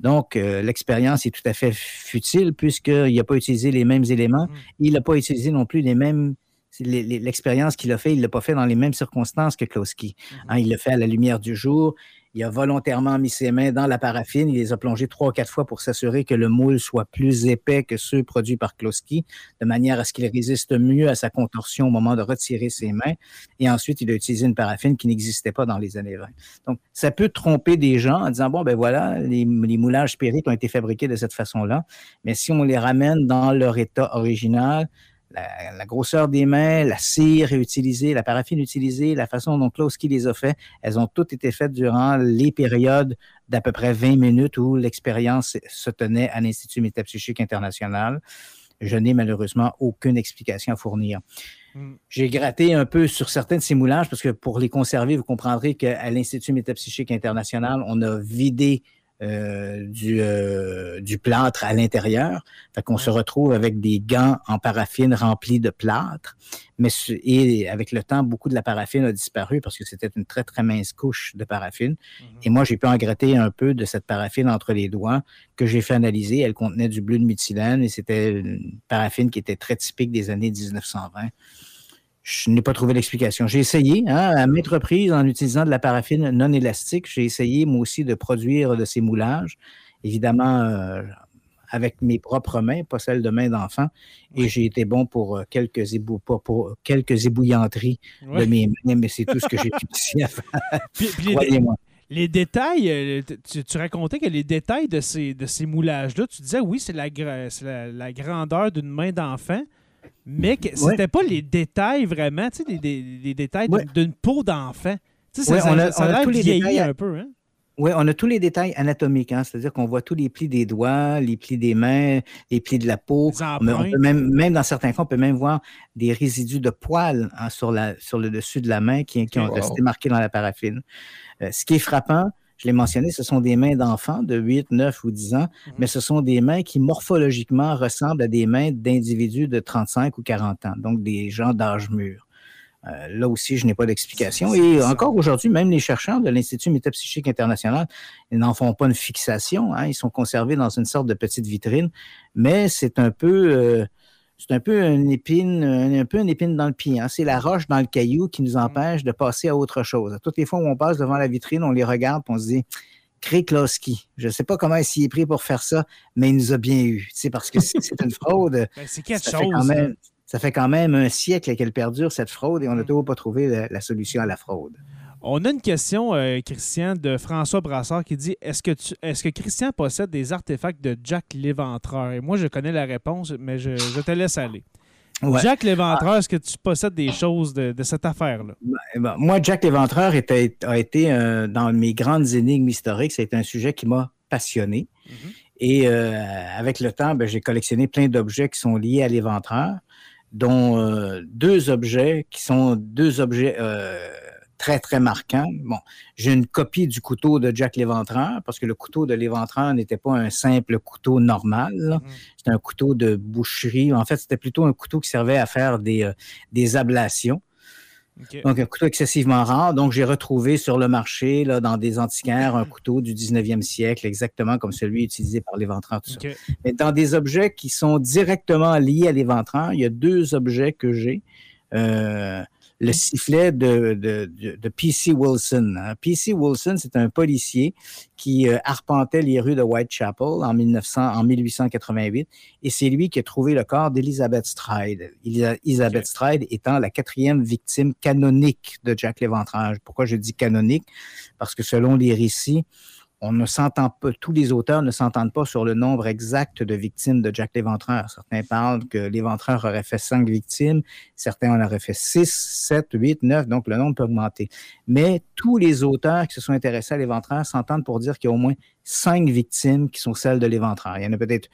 Donc, euh, l'expérience est tout à fait futile puisqu'il n'a pas utilisé les mêmes éléments. Mm. Il n'a pas utilisé non plus les mêmes l'expérience qu'il a fait, il ne l'a pas fait dans les mêmes circonstances que Kloski. Mm-hmm. Hein, il l'a fait à la lumière du jour, il a volontairement mis ses mains dans la paraffine. Il les a plongées trois ou quatre fois pour s'assurer que le moule soit plus épais que ceux produits par Kloski, de manière à ce qu'il résiste mieux à sa contorsion au moment de retirer ses mains. Et ensuite, il a utilisé une paraffine qui n'existait pas dans les années 20. Donc, ça peut tromper des gens en disant, bon, ben voilà, les, moulages spirites ont été fabriqués de cette façon-là. Mais si on les ramène dans leur état original, la, grosseur des mains, la cire utilisée, la paraffine utilisée, la façon dont Kloski les a fait, elles ont toutes été faites durant les périodes d'à peu près 20 minutes où l'expérience se tenait à l'Institut métapsychique international. Je n'ai malheureusement aucune explication à fournir. Hmm. J'ai gratté un peu sur certains de ces moulages parce que pour les conserver, vous comprendrez qu'à l'Institut métapsychique international, on a vidé euh, du, euh, du plâtre à l'intérieur. Fait qu'on se retrouve avec des gants en paraffine remplis de plâtre. Mais et avec le temps, beaucoup de la paraffine a disparu parce que c'était une très, très mince couche de paraffine. Mm-hmm. Et moi, j'ai pu en gratter un peu de cette paraffine entre les doigts que j'ai fait analyser. Elle contenait du bleu de méthylène et c'était une paraffine qui était très typique des années 1920 je n'ai pas trouvé l'explication. J'ai essayé, hein, à maintes reprises, en utilisant de la paraffine non élastique, j'ai essayé, moi aussi, de produire de ces moulages, évidemment, euh, avec mes propres mains, pas celles de mains d'enfant, et j'ai été bon pour, euh, quelques, ébou pour, quelques ébouillanteries de mes mains, mais c'est tout ce que j'ai réussi à faire. Les détails, euh, tu, racontais que les détails de ces, de ces moulages-là, tu disais oui, c'est la, la, grandeur d'une main d'enfant, mais c'était pas les détails vraiment, tu sais, les, détails d'une peau d'enfant. Tu sais, ça, on a, ça, tous les détails un peu, hein? Oui, on a tous les détails anatomiques, hein? c'est-à-dire qu'on voit tous les plis des doigts, les plis des mains, les plis de la peau. même, même dans certains cas, on peut même voir des résidus de poils hein, sur, la, sur le dessus de la main qui, ont resté marqués dans la paraffine. Euh, ce qui est frappant, je l'ai mentionné, ce sont des mains d'enfants de 8, 9 ou 10 ans, mhm. mais ce sont des mains qui morphologiquement ressemblent à des mains d'individus de 35 ou 40 ans, donc des gens d'âge mûr. Euh, là aussi, je n'ai pas d'explication. Et encore aujourd'hui, même les chercheurs de l'Institut métapsychique international, ils n'en font pas une fixation. Hein. ils sont conservés dans une sorte de petite vitrine, mais c'est un peu... Euh, c'est un peu une épine, un, peu une épine dans le pied. Hein. C'est la roche dans le caillou qui nous mm. empêche de passer à autre chose. Toutes les fois où on passe devant la vitrine, on les regarde et on se dit Kreklowski. Je ne sais pas comment il s'y est pris pour faire ça, mais il nous a bien eu. C'est parce que c'est une fraude. (laughs) Ben, c'est quelque chose. Hein. ça fait quand même un siècle qu'elle perdure, cette fraude, et on n'a toujours pas trouvé la solution à la fraude. On a une question, euh, Christian, de François Brassard qui dit Est-ce que, est que Christian possède des artefacts de Jack l'Éventreur? Et moi, je connais la réponse, mais je, te laisse aller. Jack l'Éventreur, est-ce que tu possèdes des choses de, cette affaire-là? Ben, ben, moi, Jack l'Éventreur a été euh, dans mes grandes énigmes historiques. C'est un sujet qui m'a passionné. Mm-hmm. Et euh, avec le temps, ben, j'ai collectionné plein d'objets qui sont liés à l'Éventreur. dont euh, deux objets qui sont deux objets très, très marquants. Bon, j'ai une copie du couteau de Jack l'Éventreur, parce que le couteau de l'Éventreur n'était pas un simple couteau normal. Mm. C'était un couteau de boucherie. En fait, c'était plutôt un couteau qui servait à faire des, euh, des ablations. Donc, un couteau excessivement rare. Donc, j'ai retrouvé sur le marché, là, dans des antiquaires, un couteau du 19e siècle, exactement comme celui utilisé par l'éventreur. Mais dans des objets qui sont directement liés à l'éventreur, il y a deux objets que j'ai. Euh, le sifflet de, de, de, P.C. Wilson. Hein. P.C. Wilson, c'est un policier qui euh, arpentait les rues de Whitechapel en, 1900, en 1888 et c'est lui qui a trouvé le corps d'Elizabeth Stride. Elizabeth Stride étant la quatrième victime canonique de Jack l'Éventrage. Pourquoi je dis canonique? Parce que selon les récits, on ne s'entend pas, tous les auteurs ne s'entendent pas sur le nombre exact de victimes de Jack l'Éventreur. Certains parlent que l'Éventreur aurait fait cinq victimes, certains en auraient fait six, sept, huit, neuf, donc le nombre peut augmenter. Mais tous les auteurs qui se sont intéressés à l'Éventreur s'entendent pour dire qu'il y a au moins cinq victimes qui sont celles de l'Éventreur. Il y en a peut-être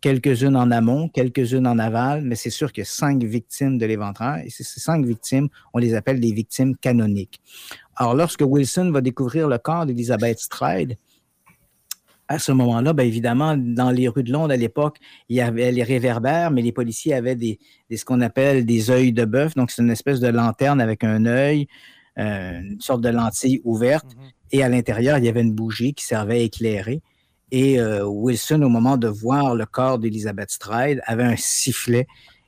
quelques-unes en amont, quelques-unes en aval, mais c'est sûr qu'il y a cinq victimes de l'Éventreur, et ces cinq victimes, on les appelle des victimes canoniques. Alors, lorsque Wilson va découvrir le corps d'Elizabeth Stride, à ce moment-là, bien évidemment, dans les rues de Londres à l'époque, il y avait les réverbères, mais les policiers avaient des, ce qu'on appelle des œils de bœuf. Donc, c'est une espèce de lanterne avec un œil, euh, une sorte de lentille ouverte. Mm-hmm. Et à l'intérieur, il y avait une bougie qui servait à éclairer. Et euh, Wilson, au moment de voir le corps d'Elizabeth Stride, avait un sifflet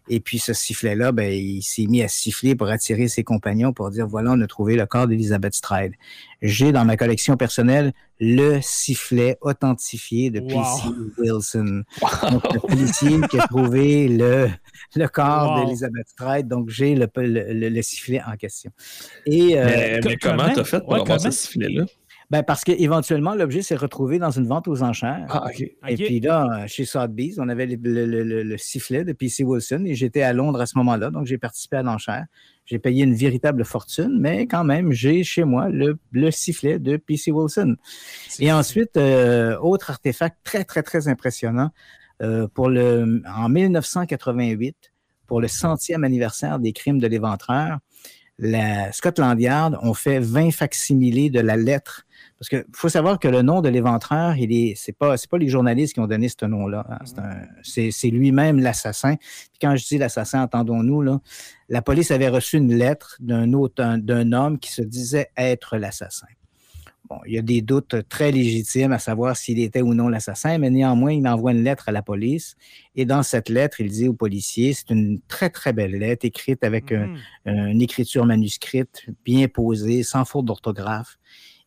et puis ce sifflet-là, ben, il s'est mis à siffler pour attirer ses compagnons pour dire voilà, on a trouvé le corps d'Elizabeth Stride. J'ai dans ma collection personnelle le sifflet authentifié de P.C. Wilson. Donc, le policier qui a trouvé le, le corps d'Elizabeth Stride. Donc, j'ai le, le, sifflet en question. Et, euh, mais, comment tu as fait pour avoir ce sifflet-là? Ben parce qu'éventuellement, l'objet s'est retrouvé dans une vente aux enchères. Ah, OK. Et puis là, chez Sotheby's, on avait le, sifflet de P.C. Wilson et j'étais à Londres à ce moment-là, donc j'ai participé à l'enchère. J'ai payé une véritable fortune, mais quand même, j'ai chez moi le, sifflet de P.C. Wilson. Et ensuite, euh, autre artefact très, très, très impressionnant, euh, pour le, en 1988, pour le centième anniversaire des crimes de l'éventreur, la Scotland Yard ont fait 20 facsimilés de la lettre parce qu'il faut savoir que le nom de l'éventreur, il est, c'est pas, les journalistes qui ont donné ce nom-là. Hein. C'est, lui-même l'assassin. Quand je dis l'assassin, entendons-nous, là, la police avait reçu une lettre d'un homme qui se disait être l'assassin. Bon, il y a des doutes très légitimes à savoir s'il était ou non l'assassin, mais néanmoins, il envoie une lettre à la police. Et dans cette lettre, il dit aux policiers, c'est une très, très belle lettre écrite avec mm-hmm. une écriture manuscrite bien posée, sans faute d'orthographe.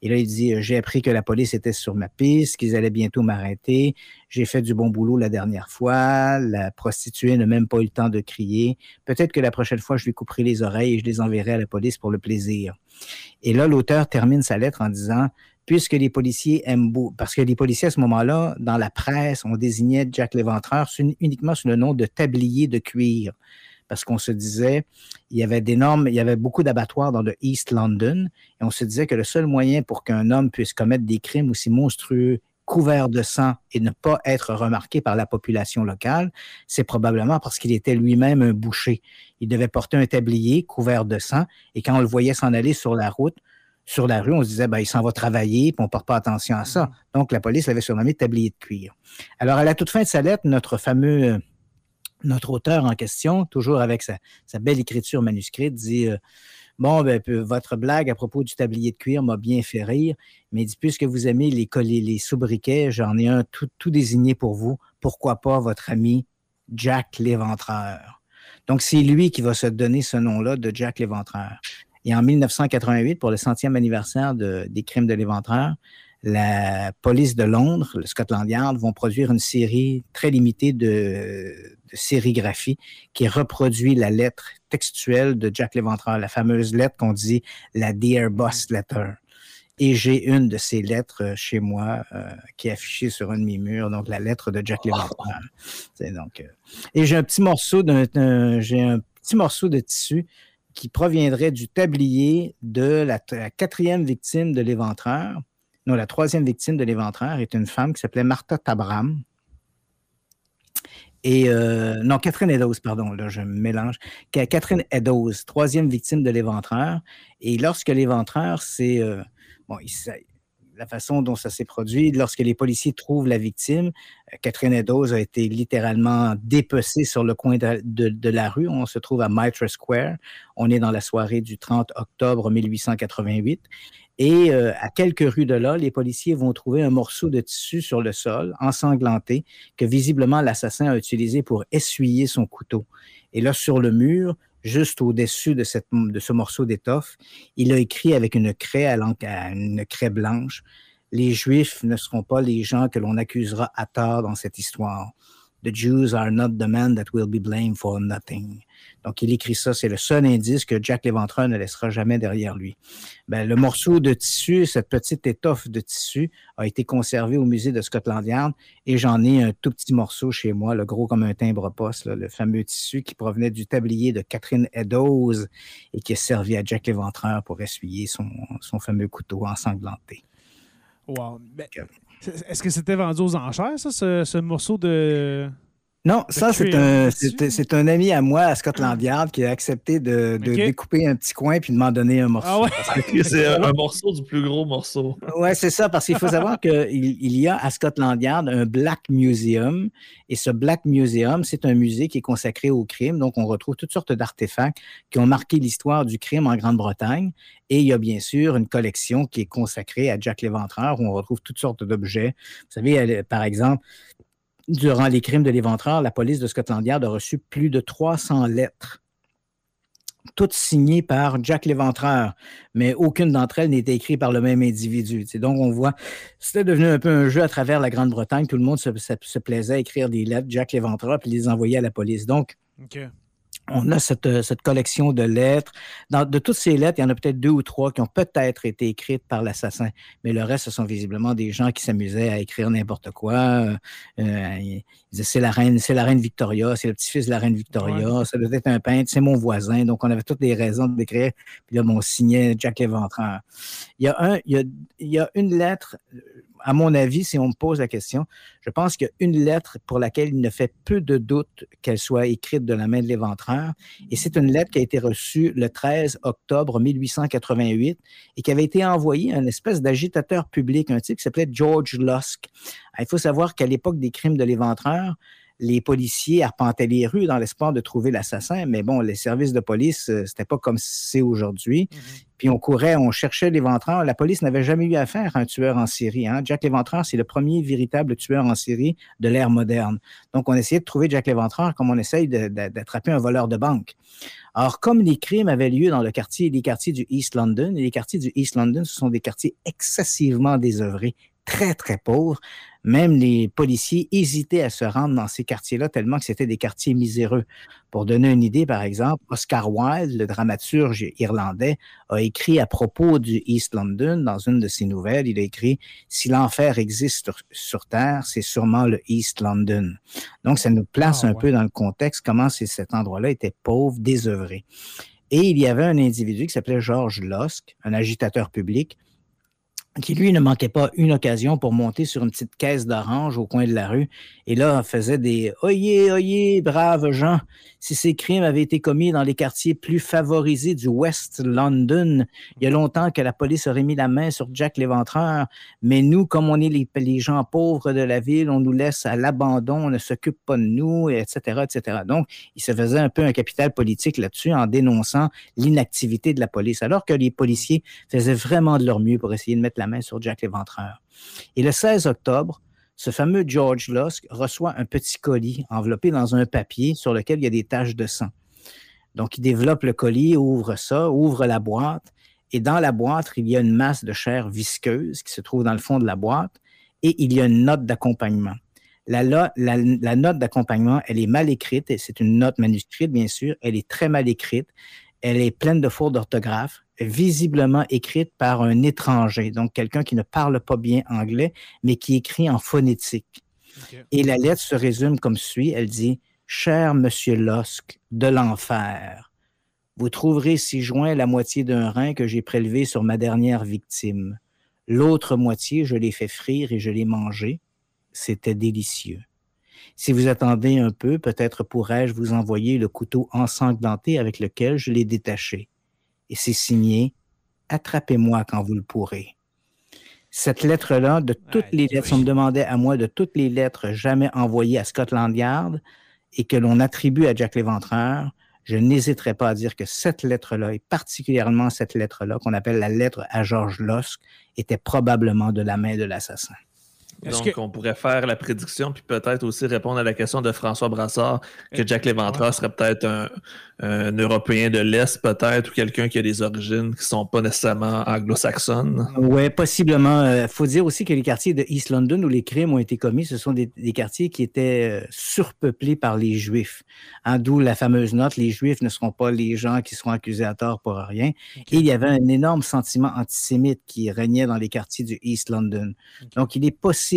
Et là, il dit, euh, j'ai appris que la police était sur ma piste, qu'ils allaient bientôt m'arrêter. J'ai fait du bon boulot la dernière fois. La prostituée n'a même pas eu le temps de crier. Peut-être que la prochaine fois, je lui couperai les oreilles et je les enverrai à la police pour le plaisir. Et là, l'auteur termine sa lettre en disant, puisque les policiers aiment beau, parce que les policiers à ce moment-là, dans la presse, on désignait Jack l'Éventreur uniquement sous le nom de tablier de cuir parce qu'on se disait, il y avait d'énormes, il y avait beaucoup d'abattoirs dans le East London, et on se disait que le seul moyen pour qu'un homme puisse commettre des crimes aussi monstrueux couverts de sang et ne pas être remarqué par la population locale, c'est probablement parce qu'il était lui-même un boucher. Il devait porter un tablier couvert de sang et quand on le voyait s'en aller sur la route, sur la rue, on se disait, ben, il s'en va travailler, puis on ne porte pas attention à ça. Donc, la police l'avait surnommé tablier de cuir. Alors, à la toute fin de sa lettre, notre fameux notre auteur en question, toujours avec sa, belle écriture manuscrite, dit euh, Bon, ben, votre blague à propos du tablier de cuir m'a bien fait rire, mais dit puisque vous aimez les, les, les sobriquets, j'en ai un tout, tout, désigné pour vous. Pourquoi pas votre ami Jack l'Éventreur? Donc, c'est lui qui va se donner ce nom-là de Jack l'Éventreur. Et en 1988, pour le centième anniversaire des crimes de l'Éventreur, la police de Londres, le Scotland Yard, vont produire une série très limitée de, sérigraphie qui reproduit la lettre textuelle de Jack Léventreur, la fameuse lettre qu'on dit la Dear Boss Letter. Et j'ai une de ces lettres euh, chez moi euh, qui est affichée sur un de mes murs, donc la lettre de Jack Léventreur. Donc, euh, et j'ai un petit morceau d'un, j'ai un petit morceau de tissu qui proviendrait du tablier de la, la quatrième victime de l'éventreur non, la troisième victime de l'éventreur est une femme qui s'appelait Martha Tabram. Et euh, non, Catherine Eddowes, pardon, là, je me mélange. Catherine Eddowes, troisième victime de l'éventreur. Et lorsque l'éventreur, c'est. Euh, bon, la façon dont ça s'est produit, lorsque les policiers trouvent la victime, euh, Catherine Eddowes a été littéralement dépecée sur le coin de, de, la rue. On se trouve à Mitre Square. On est dans la soirée du 30 octobre 1888. Et euh, à quelques rues de là, les policiers vont trouver un morceau de tissu sur le sol, ensanglanté, que visiblement l'assassin a utilisé pour essuyer son couteau. Et là, sur le mur, juste au-dessus de, ce morceau d'étoffe, il a écrit avec une craie une craie blanche Les Juifs ne seront pas les gens que l'on accusera à tort dans cette histoire. The Jews are not the men that will be blamed for nothing. Donc, il écrit ça. C'est le seul indice que Jack Léventreur ne laissera jamais derrière lui. Ben, le morceau de tissu, cette petite étoffe de tissu, a été conservé au musée de Scotland Yard et j'en ai un tout petit morceau chez moi, le gros comme un timbre-poste, le fameux tissu qui provenait du tablier de Catherine Eddowes et qui a servi à Jack Léventreur pour essuyer son, son fameux couteau ensanglanté. Wow. Ben, est-ce que c'était vendu aux enchères, ça, ce, morceau de. Non, ça, c'est un, c'est, un ami à moi à Scotland Yard qui a accepté de, découper un petit coin puis de m'en donner un morceau. Ah ouais? c'est un morceau du plus gros morceau. Oui, c'est ça, parce qu'il faut savoir qu'il il y a à Scotland Yard un Black Museum. Et ce Black Museum, c'est un musée qui est consacré au crime. Donc, on retrouve toutes sortes d'artefacts qui ont marqué l'histoire du crime en Grande-Bretagne. Et il y a bien sûr une collection qui est consacrée à Jack l'Éventreur où on retrouve toutes sortes d'objets. Vous savez, par exemple, durant les crimes de l'éventreur, la police de Scotland Yard a reçu plus de 300 lettres, toutes signées par Jack l'Éventreur, mais aucune d'entre elles n'était écrite par le même individu. donc, on voit, c'était devenu un peu un jeu à travers la Grande-Bretagne. Tout le monde se, plaisait à écrire des lettres, Jack l'Éventreur, puis les envoyer à la police. Donc, on a cette, euh, cette, collection de lettres. Dans, de toutes ces lettres, il y en a peut-être deux ou trois qui ont peut-être été écrites par l'assassin, mais le reste, ce sont visiblement des gens qui s'amusaient à écrire n'importe quoi. Euh, euh, ils disaient c'est la reine, c'est la reine Victoria, c'est le petit-fils de la reine Victoria, ça doit être un peintre, c'est mon voisin. Donc, on avait toutes les raisons d'écrire. Puis là, on signait Jack Léventreur. Il y a un, il y a, il y a une lettre, à mon avis, si on me pose la question, je pense qu'il y a une lettre pour laquelle il ne fait peu de doute qu'elle soit écrite de la main de l'éventreur. Et c'est une lettre qui a été reçue le 13 octobre 1888 et qui avait été envoyée à une espèce d'agitateur public, un type qui s'appelait George Lusk. Il faut savoir qu'à l'époque des crimes de l'éventreur, les policiers arpentaient les rues dans l'espoir de trouver l'assassin, mais bon, les services de police, euh, c'était pas comme c'est aujourd'hui. Mm-hmm. Puis on courait, on cherchait l'éventreur. La police n'avait jamais eu affaire à un tueur en série. Hein. Jack l'éventreur, c'est le premier véritable tueur en série de l'ère moderne. Donc on essayait de trouver Jack l'éventreur comme on essaye d'attraper un voleur de banque. Alors, comme les crimes avaient lieu dans le quartier, les quartiers du East London, et les quartiers du East London, ce sont des quartiers excessivement désœuvrés, très, très pauvres. Même les policiers hésitaient à se rendre dans ces quartiers-là tellement que c'était des quartiers miséreux. Pour donner une idée, par exemple, Oscar Wilde, le dramaturge irlandais, a écrit à propos du East London dans une de ses nouvelles, il a écrit Si l'enfer existe sur Terre, c'est sûrement le East London. Donc, ça nous place ah, un peu dans le contexte comment cet endroit-là était pauvre, désœuvré. Et il y avait un individu qui s'appelait George Lusk, un agitateur public, qui lui ne manquait pas une occasion pour monter sur une petite caisse d'orange au coin de la rue. Et là faisait des oyez oyez braves gens si ces crimes avaient été commis dans les quartiers plus favorisés du West London. Il y a longtemps que la police aurait mis la main sur Jack l'éventreur mais nous comme on est les, les, gens pauvres de la ville on nous laisse à l'abandon on ne s'occupe pas de nous etc etc donc il se faisait un peu un capital politique là-dessus en dénonçant l'inactivité de la police alors que les policiers faisaient vraiment de leur mieux pour essayer de mettre la sur Jack l'Éventreur. Et le 16 octobre, ce fameux George Lusk reçoit un petit colis enveloppé dans un papier sur lequel il y a des taches de sang. Donc, il développe le colis, ouvre ça, ouvre la boîte, et dans la boîte, il y a une masse de chair visqueuse qui se trouve dans le fond de la boîte, et il y a une note d'accompagnement. La, la, note d'accompagnement, elle est mal écrite, et c'est une note manuscrite, bien sûr, elle est très mal écrite, elle est pleine de fautes d'orthographe, visiblement écrite par un étranger, donc quelqu'un qui ne parle pas bien anglais, mais qui écrit en phonétique. Et la lettre se résume comme suit. Elle dit Cher Monsieur Lusk de l'enfer, vous trouverez ci joint la moitié d'un rein que j'ai prélevé sur ma dernière victime. L'autre moitié, je l'ai fait frire et je l'ai mangé. C'était délicieux. Si vous attendez un peu, peut-être pourrais-je vous envoyer le couteau ensanglanté avec lequel je l'ai détaché. Et c'est signé Attrapez-moi quand vous le pourrez. Cette lettre-là, de toutes les lettres, on me demandait à moi de toutes les lettres jamais envoyées à Scotland Yard et que l'on attribue à Jack Léventreur, je n'hésiterai pas à dire que cette lettre-là, et particulièrement cette lettre-là, qu'on appelle la lettre à George Lusk, était probablement de la main de l'assassin. Donc, on pourrait faire la prédiction, puis peut-être aussi répondre à la question de François Brassard, que Jack Léventreur serait peut-être un, un Européen de l'Est, peut-être, ou quelqu'un qui a des origines qui ne sont pas nécessairement anglo-saxonnes. Oui, possiblement. Il euh, faut dire aussi que les quartiers de East London où les crimes ont été commis, ce sont des, quartiers qui étaient euh, surpeuplés par les Juifs. Hein, D'où la fameuse note, les Juifs ne seront pas les gens qui seront accusés à tort pour rien. Et il y avait un énorme sentiment antisémite qui régnait dans les quartiers du East London. Donc, il est possible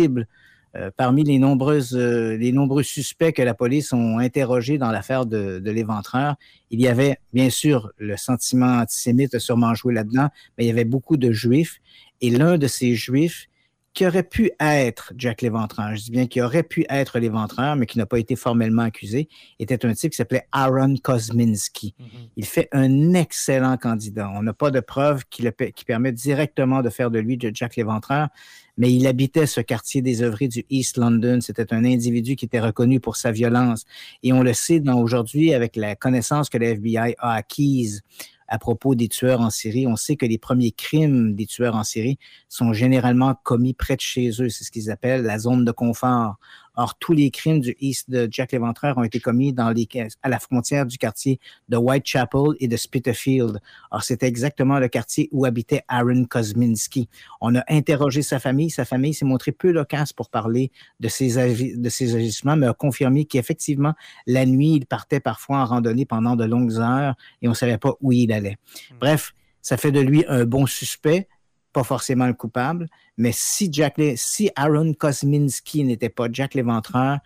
euh, parmi les, nombreuses, euh, les nombreux suspects que la police ont interrogés dans l'affaire de, de l'éventreur, il y avait bien sûr le sentiment antisémite a sûrement joué là-dedans, mais il y avait beaucoup de juifs. Et l'un de ces juifs qui aurait pu être Jack Léventreur, je dis bien qui aurait pu être Léventreur, mais qui n'a pas été formellement accusé, était un type qui s'appelait Aaron Kosminski. Mm-hmm. Il fait un excellent candidat. On n'a pas de preuves qui, le, qui permettent directement de faire de lui de Jack Léventreur, mais il habitait ce quartier des œuvries du East London. C'était un individu qui était reconnu pour sa violence. Et on le sait aujourd'hui avec la connaissance que le FBI a acquise à propos des tueurs en série. On sait que les premiers crimes des tueurs en série sont généralement commis près de chez eux. C'est ce qu'ils appellent la zone de confort. Or, tous les crimes du East de Jack Léventreur ont été commis dans les, à la frontière du quartier de Whitechapel et de Spitalfield. Or, c'était exactement le quartier où habitait Aaron Kosminski. On a interrogé sa famille. Sa famille s'est montrée peu loquace pour parler de ses, de ses agissements, mais a confirmé qu'effectivement, la nuit, il partait parfois en randonnée pendant de longues heures et on ne savait pas où il allait. Hmm. Bref, ça fait de lui un bon suspect, pas forcément le coupable, mais si, Jack si Aaron Kosminski n'était pas Jack Léventreur,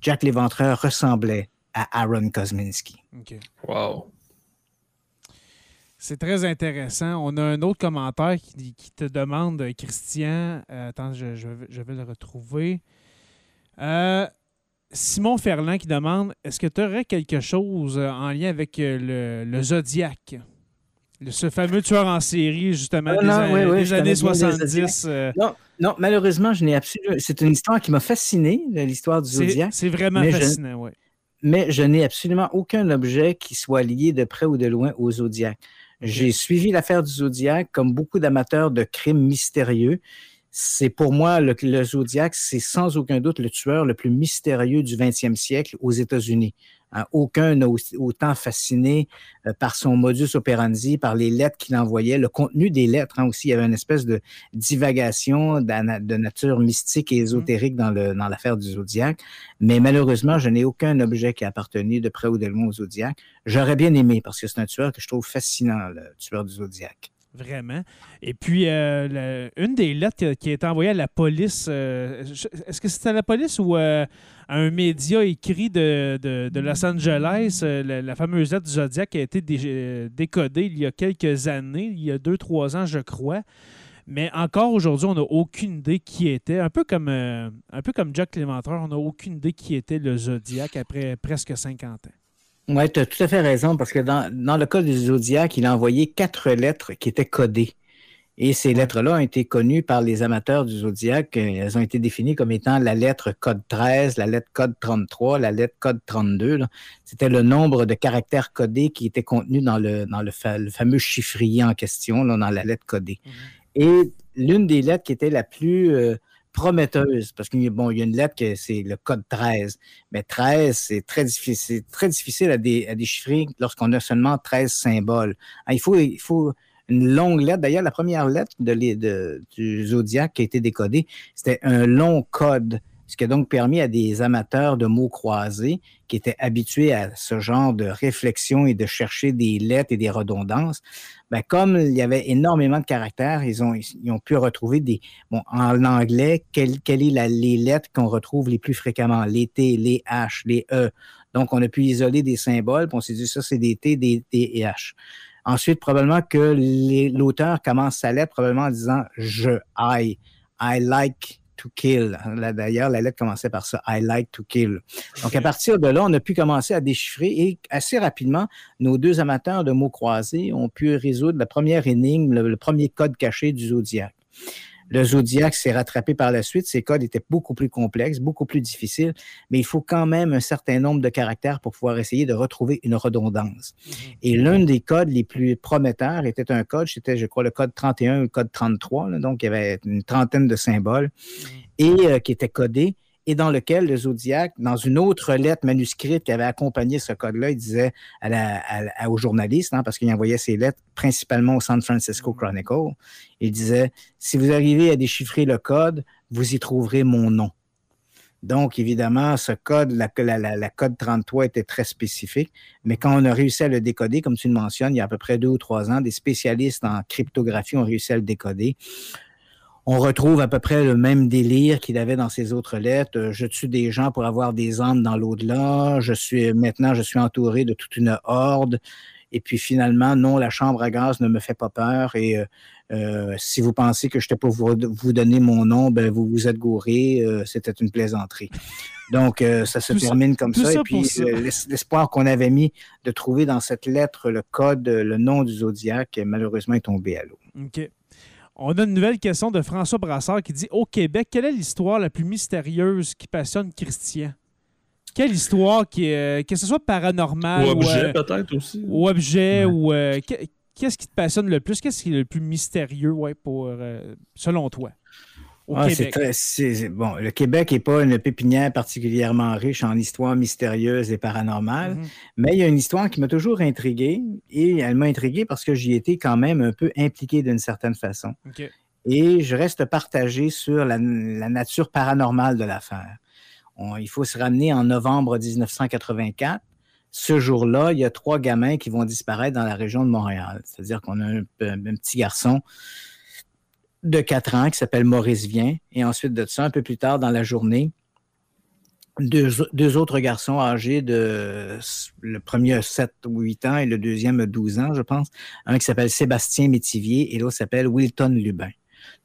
Jack Léventreur ressemblait à Aaron Kosminski. Wow. C'est très intéressant. On a un autre commentaire qui, te demande, Christian, euh, attends, je, vais, le retrouver. Euh, Simon Ferland qui demande, est-ce que tu aurais quelque chose en lien avec euh, le, le Zodiac? Ce fameux tueur en série, justement, euh, des, années 70. Euh. Non, non, malheureusement, je n'ai absolument. C'est une histoire qui m'a fasciné, l'histoire du Zodiac. C'est vraiment fascinant, oui. Mais je n'ai absolument aucun objet qui soit lié de près ou de loin au Zodiac. J'ai suivi l'affaire du Zodiac comme beaucoup d'amateurs de crimes mystérieux. C'est pour moi, le, le Zodiac, c'est sans aucun doute le tueur le plus mystérieux du 20e siècle aux États-Unis. Hein, aucun n'a autant fasciné euh, par son modus operandi, par les lettres qu'il envoyait, le contenu des lettres hein, aussi. Il y avait une espèce de divagation de, nature mystique et mmh. ésotérique dans l'affaire du Zodiac. Mais malheureusement, je n'ai aucun objet qui a appartenu de près ou de loin au Zodiac. J'aurais bien aimé parce que c'est un tueur que je trouve fascinant, le tueur du Zodiac. Vraiment. Et puis, euh, une des lettres qui a été envoyée à la police, euh, est-ce que c'était à la police ou euh, à un média écrit de, Los Angeles, la, fameuse lettre du Zodiac qui a été décodée il y a quelques années, il y a deux, trois ans, je crois. Mais encore aujourd'hui, on n'a aucune idée qui était. Un peu comme, un peu comme Jack Clémenteur, on n'a aucune idée qui était le Zodiac après presque 50 ans. Oui, tu as tout à fait raison, parce que dans, le cas du Zodiac, il a envoyé quatre lettres qui étaient codées. Et ces lettres-là ont été connues par les amateurs du Zodiac. Elles ont été définies comme étant la lettre code 13, la lettre code 33, la lettre code 32. C'était le nombre de caractères codés qui étaient contenus dans le, dans le, fameux chiffrier en question, dans la lettre codée. Mm-hmm. Et l'une des lettres qui était la plus euh, prometteuse, parce qu'il bon, y a une lettre que c'est le code 13, mais 13, c'est très difficile, très difficile à, déchiffrer lorsqu'on a seulement 13 symboles. Ah, il, faut, il faut une longue lettre. D'ailleurs, la première lettre de, du Zodiac qui a été décodée, c'était un long code ce qui a donc permis à des amateurs de mots croisés qui étaient habitués à ce genre de réflexion et de chercher des lettres et des redondances, ben, comme il y avait énormément de caractères, ils ont, pu retrouver des. Bon, en anglais, quelles quelle les lettres qu'on retrouve les plus fréquemment? Les T, les H, les E. Donc, on a pu isoler des symboles, puis on s'est dit ça, c'est des T, des T et H. Ensuite, probablement que l'auteur commence sa lettre probablement en disant je, I, I like to kill. D'ailleurs, la lettre commençait par ça, I like to kill. Donc, à partir de là, on a pu commencer à déchiffrer et assez rapidement, nos deux amateurs de mots croisés ont pu résoudre la première énigme, le, premier code caché du zodiaque. Le Zodiac s'est rattrapé par la suite. Ces codes étaient beaucoup plus complexes, beaucoup plus difficiles, mais il faut quand même un certain nombre de caractères pour pouvoir essayer de retrouver une redondance. Mhm. Et l'un des codes les plus prometteurs était un code, c'était, je crois, le code 31 ou le code 33. donc, il y avait une trentaine de symboles mhm. et euh, qui étaient codés et dans lequel le Zodiac, dans une autre lettre manuscrite qui avait accompagné ce code-là, il disait à la, aux journalistes, hein, parce qu'il envoyait ses lettres principalement au San Francisco mm. Chronicle, il disait, si vous arrivez à déchiffrer le code, vous y trouverez mon nom. Donc, évidemment, ce code, la, la, code 33 était très spécifique, mais quand on a réussi à le décoder, comme tu le mentionnes, il y a à peu près deux ou trois ans, des spécialistes en cryptographie ont réussi à le décoder on retrouve à peu près le même délire qu'il avait dans ses autres lettres. Euh, je tue des gens pour avoir des âmes dans l'au-delà. Je suis maintenant, je suis entouré de toute une horde. Et puis finalement, non, la chambre à gaz ne me fait pas peur. Et euh, euh, si vous pensez que je t'ai pour vous, vous, donner mon nom, ben vous vous êtes gouré. C'était une plaisanterie. Donc, ça se termine comme ça. Et puis, l'espoir qu'on avait mis de trouver dans cette lettre le code, le nom du zodiaque, malheureusement, est tombé à l'eau. OK. On a une nouvelle question de François Brassard qui dit Au Québec, quelle est l'histoire la plus mystérieuse qui passionne Christian? Quelle histoire qui est, que ce soit paranormal ou objet, euh, peut-être aussi. Ou objet, ou. Euh, qu'est-ce qui te passionne le plus? Qu'est-ce qui est le plus mystérieux ouais, pour, euh, selon toi? Ah, bon, le Québec n'est pas une pépinière particulièrement riche en histoires mystérieuses et paranormales, mm-hmm. mais il y a une histoire qui m'a toujours intrigué et elle m'a intrigué parce que j'y étais quand même un peu impliqué d'une certaine façon. Et je reste partagé sur la, nature paranormale de l'affaire. Il faut se ramener en novembre 1984 ce jour-là, il y a trois gamins qui vont disparaître dans la région de Montréal. C'est-à-dire qu'on a un, petit garçon de 4 ans qui s'appelle Maurice Vien. Et ensuite de ça, un peu plus tard dans la journée, deux, autres garçons âgés de le premier a 7 ou 8 ans et le deuxième a 12 ans, je pense. Un qui s'appelle Sébastien Métivier et l'autre s'appelle Wilton Lubin.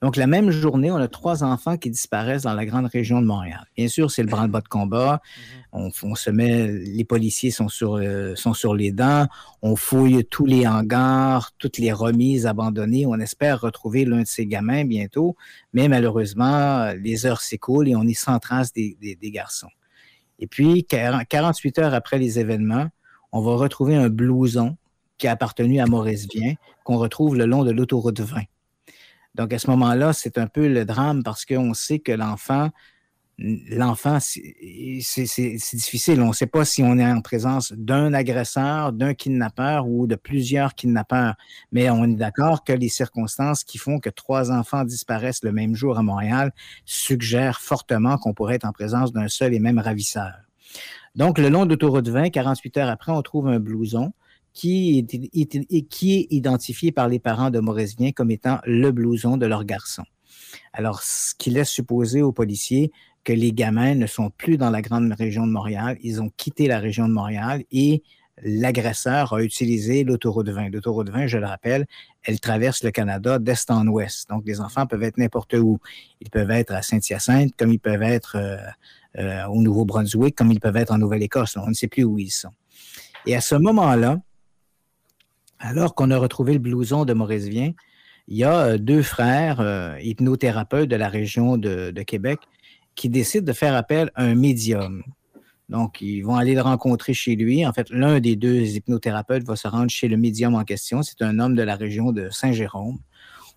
Donc, la même journée, on a trois enfants qui disparaissent dans la grande région de Montréal. Bien sûr, c'est le branle-bas de combat. Mhm. On, se met, les policiers sont sur, euh, sont sur les dents. On fouille tous les hangars, toutes les remises abandonnées. On espère retrouver l'un de ces gamins bientôt. Mais malheureusement, les heures s'écoulent et on est sans trace des, des garçons. Et puis, 48 heures après les événements, on va retrouver un blouson qui a appartenu à Maurice Vien, qu'on retrouve le long de l'autoroute 20. Donc, à ce moment-là, c'est un peu le drame parce qu'on sait que l'enfant, l'enfant, c'est difficile. On ne sait pas si on est en présence d'un agresseur, d'un kidnappeur ou de plusieurs kidnappeurs. Mais on est d'accord que les circonstances qui font que trois enfants disparaissent le même jour à Montréal suggèrent fortement qu'on pourrait être en présence d'un seul et même ravisseur. Donc, le long de l'autoroute 20, 48 heures après, on trouve un blouson qui est, qui est identifié par les parents de Vien comme étant le blouson de leur garçon. Alors, ce qui laisse supposer aux policiers que les gamins ne sont plus dans la grande région de Montréal, ils ont quitté la région de Montréal et l'agresseur a utilisé l'autoroute 20. L'autoroute 20, je le rappelle, elle traverse le Canada d'est en ouest. Donc, les enfants peuvent être n'importe où. Ils peuvent être à Saint-Hyacinthe, comme ils peuvent être euh, euh, au Nouveau-Brunswick, comme ils peuvent être en Nouvelle-Écosse. On ne sait plus où ils sont. Et à ce moment-là, alors qu'on a retrouvé le blouson de Maurice Vien, il y a euh, deux frères euh, hypnothérapeutes de la région de, Québec qui décident de faire appel à un médium. Donc, ils vont aller le rencontrer chez lui. En fait, l'un des deux hypnothérapeutes va se rendre chez le médium en question. C'est un homme de la région de Saint-Jérôme.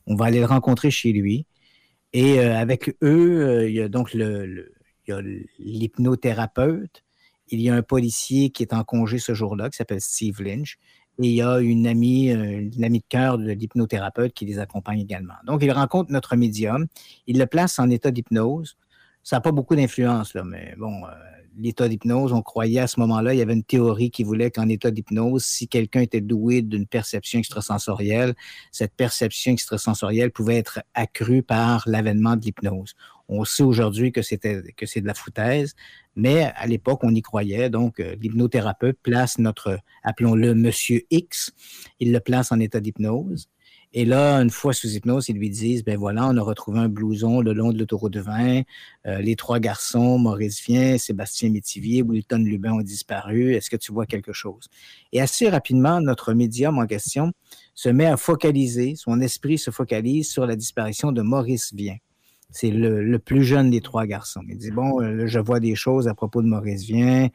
On va aller le rencontrer chez lui. Et euh, avec eux, il y a donc l'hypnothérapeute. Il y a un policier qui est en congé ce jour-là, qui s'appelle Steve Lynch et il y a une amie, euh, une amie de cœur de l'hypnothérapeute qui les accompagne également. Donc, il rencontre notre médium, il le place en état d'hypnose. Ça n'a pas beaucoup d'influence, là, mais bon, euh, l'état d'hypnose, on croyait à ce moment-là, il y avait une théorie qui voulait qu'en état d'hypnose, si quelqu'un était doué d'une perception extrasensorielle, cette perception extrasensorielle pouvait être accrue par l'avènement de l'hypnose. On sait aujourd'hui que c'était c'est de la foutaise, mais à l'époque, on y croyait. Donc, euh, l'hypnothérapeute place notre, appelons-le Monsieur X, il le place en état d'hypnose. Et là, une fois sous hypnose, ils lui disent, ben voilà, on a retrouvé un blouson le long de l'autoroute de vin. Euh, les trois garçons, Maurice Vien, Sébastien Métivier, Wilton Lubin ont disparu. Est-ce que tu vois quelque chose? Et assez rapidement, notre médium en question se met à focaliser, son esprit se focalise sur la disparition de Maurice Vien. C'est le, plus jeune des trois garçons. Il dit, bon, euh, je vois des choses à propos de Maurice Vien.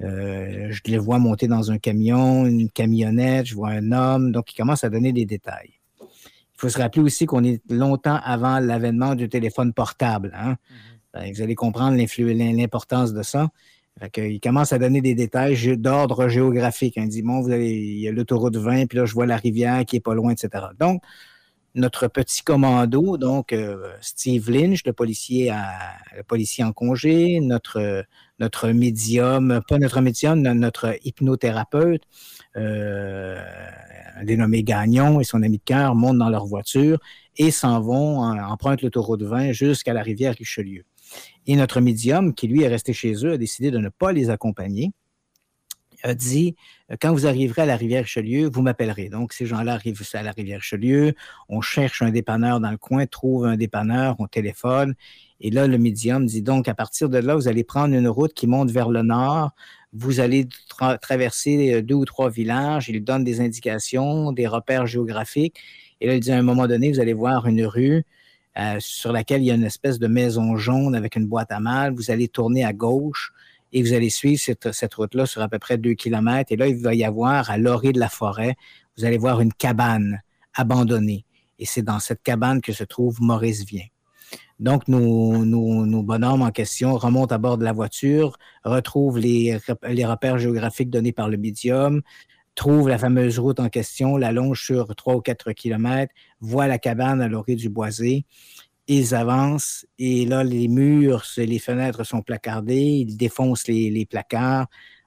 Euh, je les vois monter dans un camion, une camionnette, je vois un homme. Donc, il commence à donner des détails. Il faut se rappeler aussi qu'on est longtemps avant l'avènement du téléphone portable. Hein. Mm-hmm. Vous allez comprendre l'importance de ça. il commence à donner des détails d'ordre géographique. Il dit, bon, vous avez, il y a l'autoroute 20, puis là, je vois la rivière qui est pas loin, etc. Donc, notre petit commando, donc euh, Steve Lynch, le policier, policier en congé, notre, notre médium, pas notre médium, notre hypnothérapeute, euh, dénommé Gagnon et son ami de cœur montent dans leur voiture et s'en vont, empruntent l'autoroute 20 jusqu'à la rivière Richelieu. Et notre médium, qui lui est resté chez eux, a décidé de ne pas les accompagner a dit euh, quand vous arriverez à la rivière Richelieu, vous m'appellerez. Donc, ces gens-là arrivent à la rivière Richelieu, on cherche un dépanneur dans le coin, trouve un dépanneur, on téléphone. Et là, le médium dit donc, à partir de là, vous allez prendre une route qui monte vers le nord. Vous allez traverser euh, deux ou trois villages. Il donne des indications, des repères géographiques. Et là, il dit à un moment donné, vous allez voir une rue euh, sur laquelle il y a une espèce de maison jaune avec une boîte à mal. Vous allez tourner à gauche et vous allez suivre cette, route-là sur à peu près deux kilomètres. Et là, il va y avoir à l'orée de la forêt, vous allez voir une cabane abandonnée. Et c'est dans cette cabane que se trouve Maurice Vien. Donc, nos, nos, bonhommes en question remontent à bord de la voiture, retrouvent les, repères géographiques donnés par le médium, trouvent la fameuse route en question, la longe sur trois ou quatre kilomètres, voient la cabane à l'orée du boisé ils avancent et là, les murs, les fenêtres sont placardées, ils défoncent les, placards,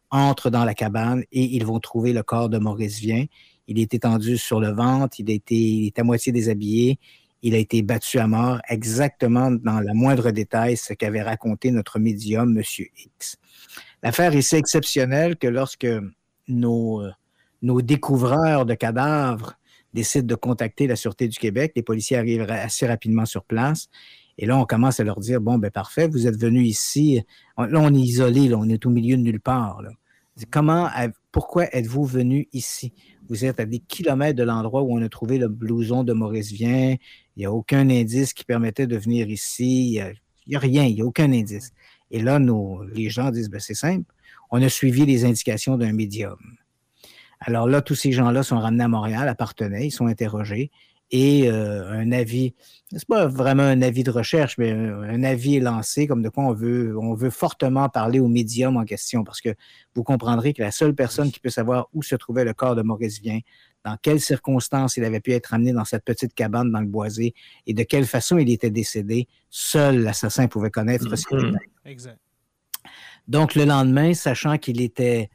entrent dans la cabane et ils vont trouver le corps de Maurice Vien. Il est étendu sur le ventre, il, a été, il est à moitié déshabillé, il a été battu à mort exactement dans le moindre détail ce qu'avait raconté notre médium, M. X. L'affaire est si exceptionnelle que lorsque nos, nos découvreurs de cadavres décident de contacter la Sûreté du Québec. Les policiers arrivent assez rapidement sur place. Et là, on commence à leur dire, bon, ben parfait, vous êtes venus ici. Là, on est isolé, là, on est au milieu de nulle part. Comment, pourquoi êtes-vous venus ici? Vous êtes à des kilomètres de l'endroit où on a trouvé le blouson de Maurice Vien. Il n'y a aucun indice qui permettait de venir ici. Il n'y a, rien, il n'y a aucun indice. Et là, les gens disent, ben, c'est simple. On a suivi les indications d'un médium. Alors là, tous ces gens-là sont ramenés à Montréal, appartenaient, ils sont interrogés et euh, un avis, c'est pas vraiment un avis de recherche, mais un, avis est lancé comme de quoi on veut, on veut fortement parler au médium en question parce que vous comprendrez que la seule personne qui peut savoir où se trouvait le corps de Maurice Vien, dans quelles circonstances il avait pu être amené dans cette petite cabane dans le boisé et de quelle façon il était décédé, seul l'assassin pouvait connaître ce qu'il mm-hmm. était. Exact. Donc le lendemain, sachant qu'il était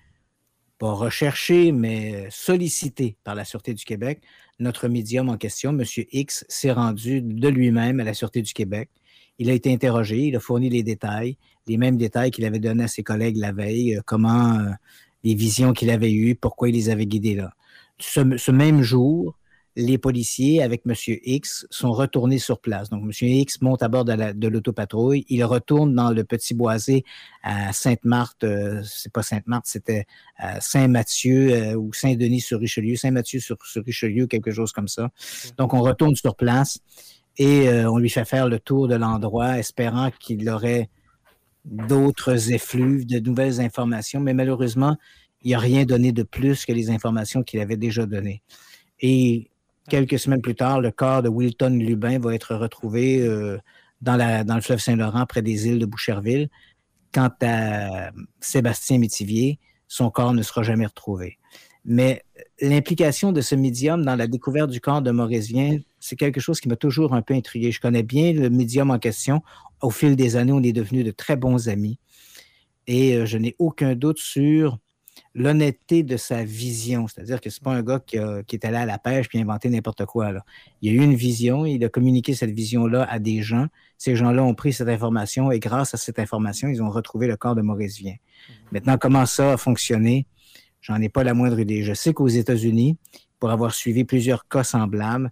pas recherché, mais sollicité par la Sûreté du Québec, notre médium en question, M. X, s'est rendu de lui-même à la Sûreté du Québec. Il a été interrogé, il a fourni les détails, les mêmes détails qu'il avait donnés à ses collègues la veille, euh, comment euh, les visions qu'il avait eues, pourquoi il les avait guidées là. ce même jour, les policiers, avec M. X, sont retournés sur place. Donc, M. X monte à bord de l'autopatrouille. Il retourne dans le petit boisé à Sainte-Marthe. Euh, c'est pas Sainte-Marthe, c'était Saint-Mathieu euh, ou Saint-Denis sur Richelieu. Saint-Mathieu sur, Richelieu, quelque chose comme ça. Donc, on retourne sur place et euh, on lui fait faire le tour de l'endroit, espérant qu'il aurait d'autres effluves, de nouvelles informations. Mais malheureusement, il n'a rien donné de plus que les informations qu'il avait déjà données. Et Quelques semaines plus tard, le corps de Wilton Lubin va être retrouvé euh, dans, le fleuve Saint-Laurent, près des îles de Boucherville. Quant à Sébastien Métivier, son corps ne sera jamais retrouvé. Mais l'implication de ce médium dans la découverte du corps de Maurice Vien, c'est quelque chose qui m'a toujours un peu intrigué. Je connais bien le médium en question. Au fil des années, on est devenus de très bons amis. Et euh, je n'ai aucun doute sur l'honnêteté de sa vision. C'est-à-dire que ce n'est pas un gars qui, est allé à la pêche puis inventé n'importe quoi. Il a eu une vision, il a communiqué cette vision-là à des gens. Ces gens-là ont pris cette information et grâce à cette information, ils ont retrouvé le corps de Maurice Vien. Mhm. Maintenant, comment ça a fonctionné? J'en ai pas la moindre idée. Je sais qu'aux États-Unis, pour avoir suivi plusieurs cas semblables,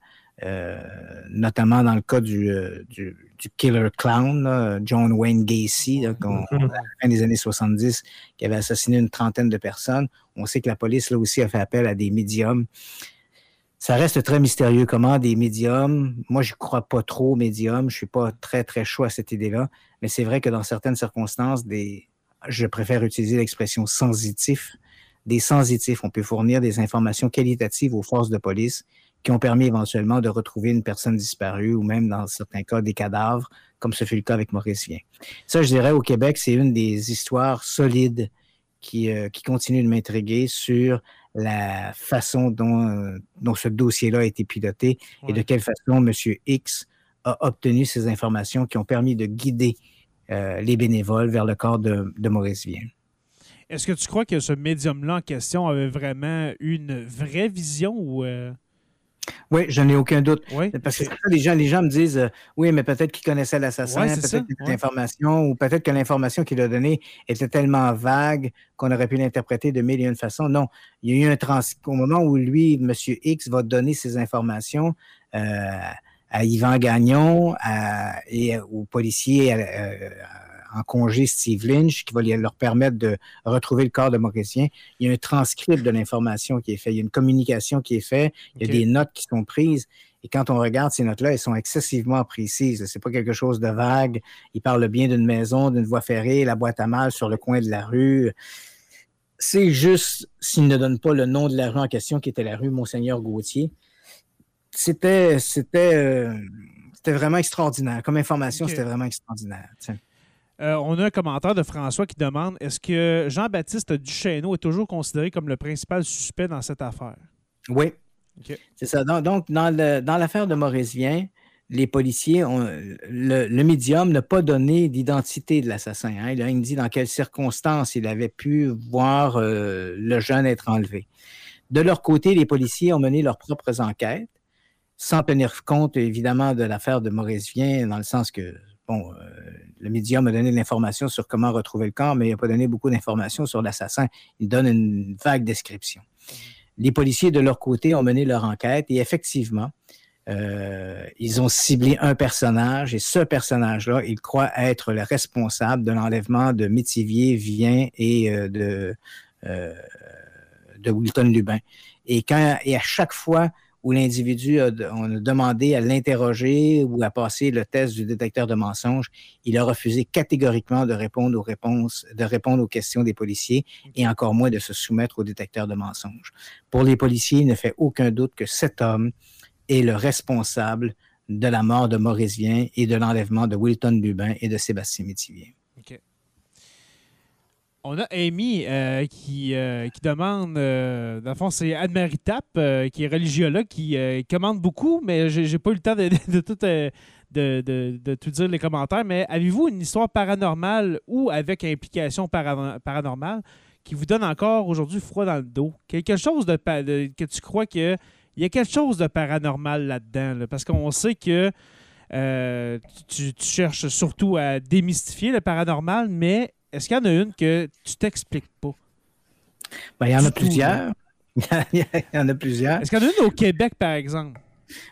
notamment dans le cas du, du, killer clown, John Wayne Gacy, là, à la fin des années 70, qui avait assassiné une trentaine de personnes. On sait que la police, là aussi, a fait appel à des médiums. Ça reste très mystérieux comment des médiums, moi je ne crois pas trop aux médiums, je ne suis pas très très chaud à cette idée-là, mais c'est vrai que dans certaines circonstances, des, je préfère utiliser l'expression sensitif, des sensitifs, on peut fournir des informations qualitatives aux forces de police qui ont permis éventuellement de retrouver une personne disparue ou même dans certains cas des cadavres, comme ce fut le cas avec Maurice Vien. Ça, je dirais, au Québec, c'est une des histoires solides qui, euh, qui continue de m'intriguer sur la façon dont, euh, dont ce dossier-là a été piloté et de quelle façon M. X a obtenu ces informations qui ont permis de guider euh, les bénévoles vers le corps de, Maurice Vienne. Est-ce que tu crois que ce médium-là en question avait vraiment une vraie vision ou. Oui, je n'ai aucun doute. Parce que les gens, les gens me disent euh, oui, mais peut-être qu'il connaissait l'assassin, peut-être qu'il a l'information, ou peut-être que l'information qu'il a donnée était tellement vague qu'on aurait pu l'interpréter de mille et une façons. Non, il y a eu un trans au moment où lui, M. X, va donner ces informations euh, à Yvan Gagnon et aux policiers, euh, en congé Steve Lynch qui va leur permettre de retrouver le corps de Mauricien. Il y a un transcript de l'information qui est fait, il y a une communication qui est faite, il y a des notes qui sont prises. Et quand on regarde ces notes-là, elles sont excessivement précises. C'est pas quelque chose de vague. Il parle bien d'une maison, d'une voie ferrée, la boîte à mal sur le coin de la rue. C'est juste s'il ne donne pas le nom de la rue en question, qui était la rue Monseigneur Gauthier. C'était, c'était, euh, c'était vraiment extraordinaire. Comme information, c'était vraiment extraordinaire. Euh, on a un commentaire de François qui demande est-ce que Jean-Baptiste Duchesneau est toujours considéré comme le principal suspect dans cette affaire? Oui. C'est ça. Donc, dans, l'affaire de Maurice Vien, les policiers, ont, le, médium n'a pas donné d'identité de l'assassin. Hein. Il a dit dans quelles circonstances il avait pu voir euh, le jeune être enlevé. De leur côté, les policiers ont mené leurs propres enquêtes, sans tenir compte évidemment de l'affaire de Maurice Vien, dans le sens que bon, euh, le médium a donné de l'information sur comment retrouver le corps, mais il n'a pas donné beaucoup d'informations sur l'assassin. Il donne une vague description. Les policiers, de leur côté, ont mené leur enquête et effectivement, euh, ils ont ciblé un personnage et ce personnage-là, ils croient être le responsable de l'enlèvement de Métivier, Vien et euh, de, de Wilton Lubin. Et, quand, et à chaque fois où l'individu a, on a demandé à l'interroger ou à passer le test du détecteur de mensonges, il a refusé catégoriquement de répondre aux questions des policiers et encore moins de se soumettre au détecteur de mensonges. Pour les policiers, il ne fait aucun doute que cet homme est le responsable de la mort de Maurice Vien et de l'enlèvement de Wilton Lubin et de Sébastien Métivier. On a Amy euh, qui, euh, qui demande, euh, dans le fond, c'est Anne-Marie Tapp, qui est religiologue, qui commande beaucoup, mais j'ai pas eu le temps de, tout, de, tout dire les commentaires. Mais avez-vous une histoire paranormale ou avec implication paranormale qui vous donne encore aujourd'hui froid dans le dos? Quelque chose de, que tu crois qu'il y a quelque chose de paranormal là-dedans? Parce qu'on sait que tu, tu, cherches surtout à démystifier le paranormal, mais est-ce qu'il y en a une que tu t'expliques pas? Ben, il y en a plusieurs. (laughs) il y en a plusieurs. Est-ce qu'il y en a une au Québec, par exemple?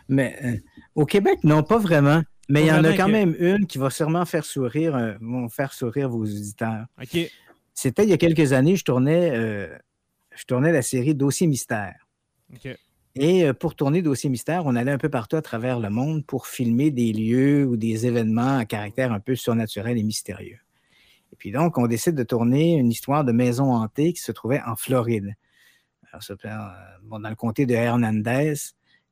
Mais euh, au Québec, non, pas vraiment. Mais il y en a quand même une qui va sûrement faire sourire, euh, faire sourire vos auditeurs. OK. C'était il y a quelques années, je tournais, euh, je tournais la série Dossier Mystère. OK. Et pour tourner Dossier Mystère, on allait un peu partout à travers le monde pour filmer des lieux ou des événements à caractère un peu surnaturel et mystérieux. Et puis donc, on décide de tourner une histoire de maison hantée qui se trouvait en Floride. Alors, dans le comté de Hernandez,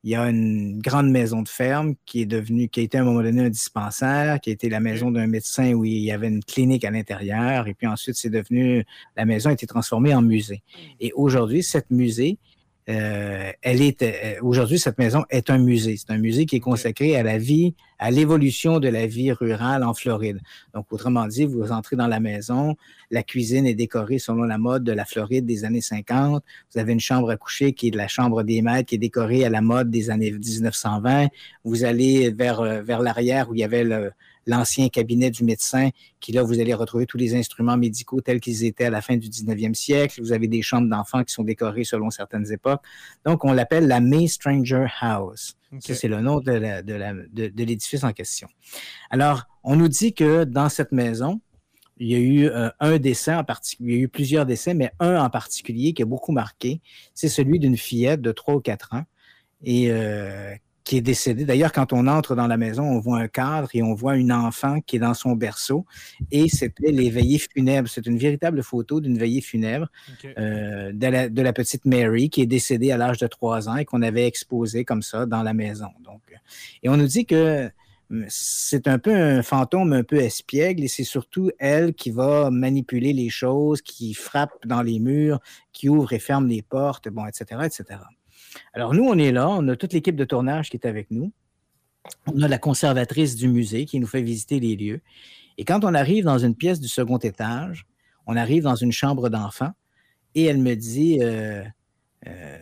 il y a une grande maison de ferme qui est devenue, qui a été à un moment donné un dispensaire, qui a été la maison d'un médecin où il y avait une clinique à l'intérieur. Et puis ensuite, c'est devenu, la maison a été transformée en musée. Et aujourd'hui, cette musée euh, elle est euh, aujourd'hui cette maison est un musée. C'est un musée qui est consacré à la vie, à l'évolution de la vie rurale en Floride. Donc, autrement dit, vous entrez dans la maison, la cuisine est décorée selon la mode de la Floride des années 50. Vous avez une chambre à coucher qui est de la chambre des maîtres, qui est décorée à la mode des années 1920. Vous allez vers, euh, vers l'arrière où il y avait le, l'ancien cabinet du médecin, qui là, vous allez retrouver tous les instruments médicaux tels qu'ils étaient à la fin du 19e siècle. Vous avez des chambres d'enfants qui sont décorées selon certaines époques. Donc, on l'appelle la May Stranger House. C'est le nom de l'édifice en question. Alors, on nous dit que dans cette maison, il y a eu euh, un décès en particulier, il y a eu plusieurs décès, mais un en particulier qui a beaucoup marqué, c'est celui d'une fillette de 3 ou 4 ans et euh, qui est décédée. D'ailleurs, quand on entre dans la maison, on voit un cadre et on voit une enfant qui est dans son berceau et c'était les veillées funèbres. C'est une véritable photo d'une veillée funèbre euh, de, la, de, la, petite Mary qui est décédée à l'âge de 3 ans et qu'on avait exposée comme ça dans la maison. Donc, et on nous dit que c'est un peu un fantôme un peu espiègle et c'est surtout elle qui va manipuler les choses, qui frappe dans les murs, qui ouvre et ferme les portes, bon, etc., etc. Alors nous, on est là, on a toute l'équipe de tournage qui est avec nous. On a la conservatrice du musée qui nous fait visiter les lieux. Et quand on arrive dans une pièce du second étage, on arrive dans une chambre d'enfant et elle me dit, euh, euh,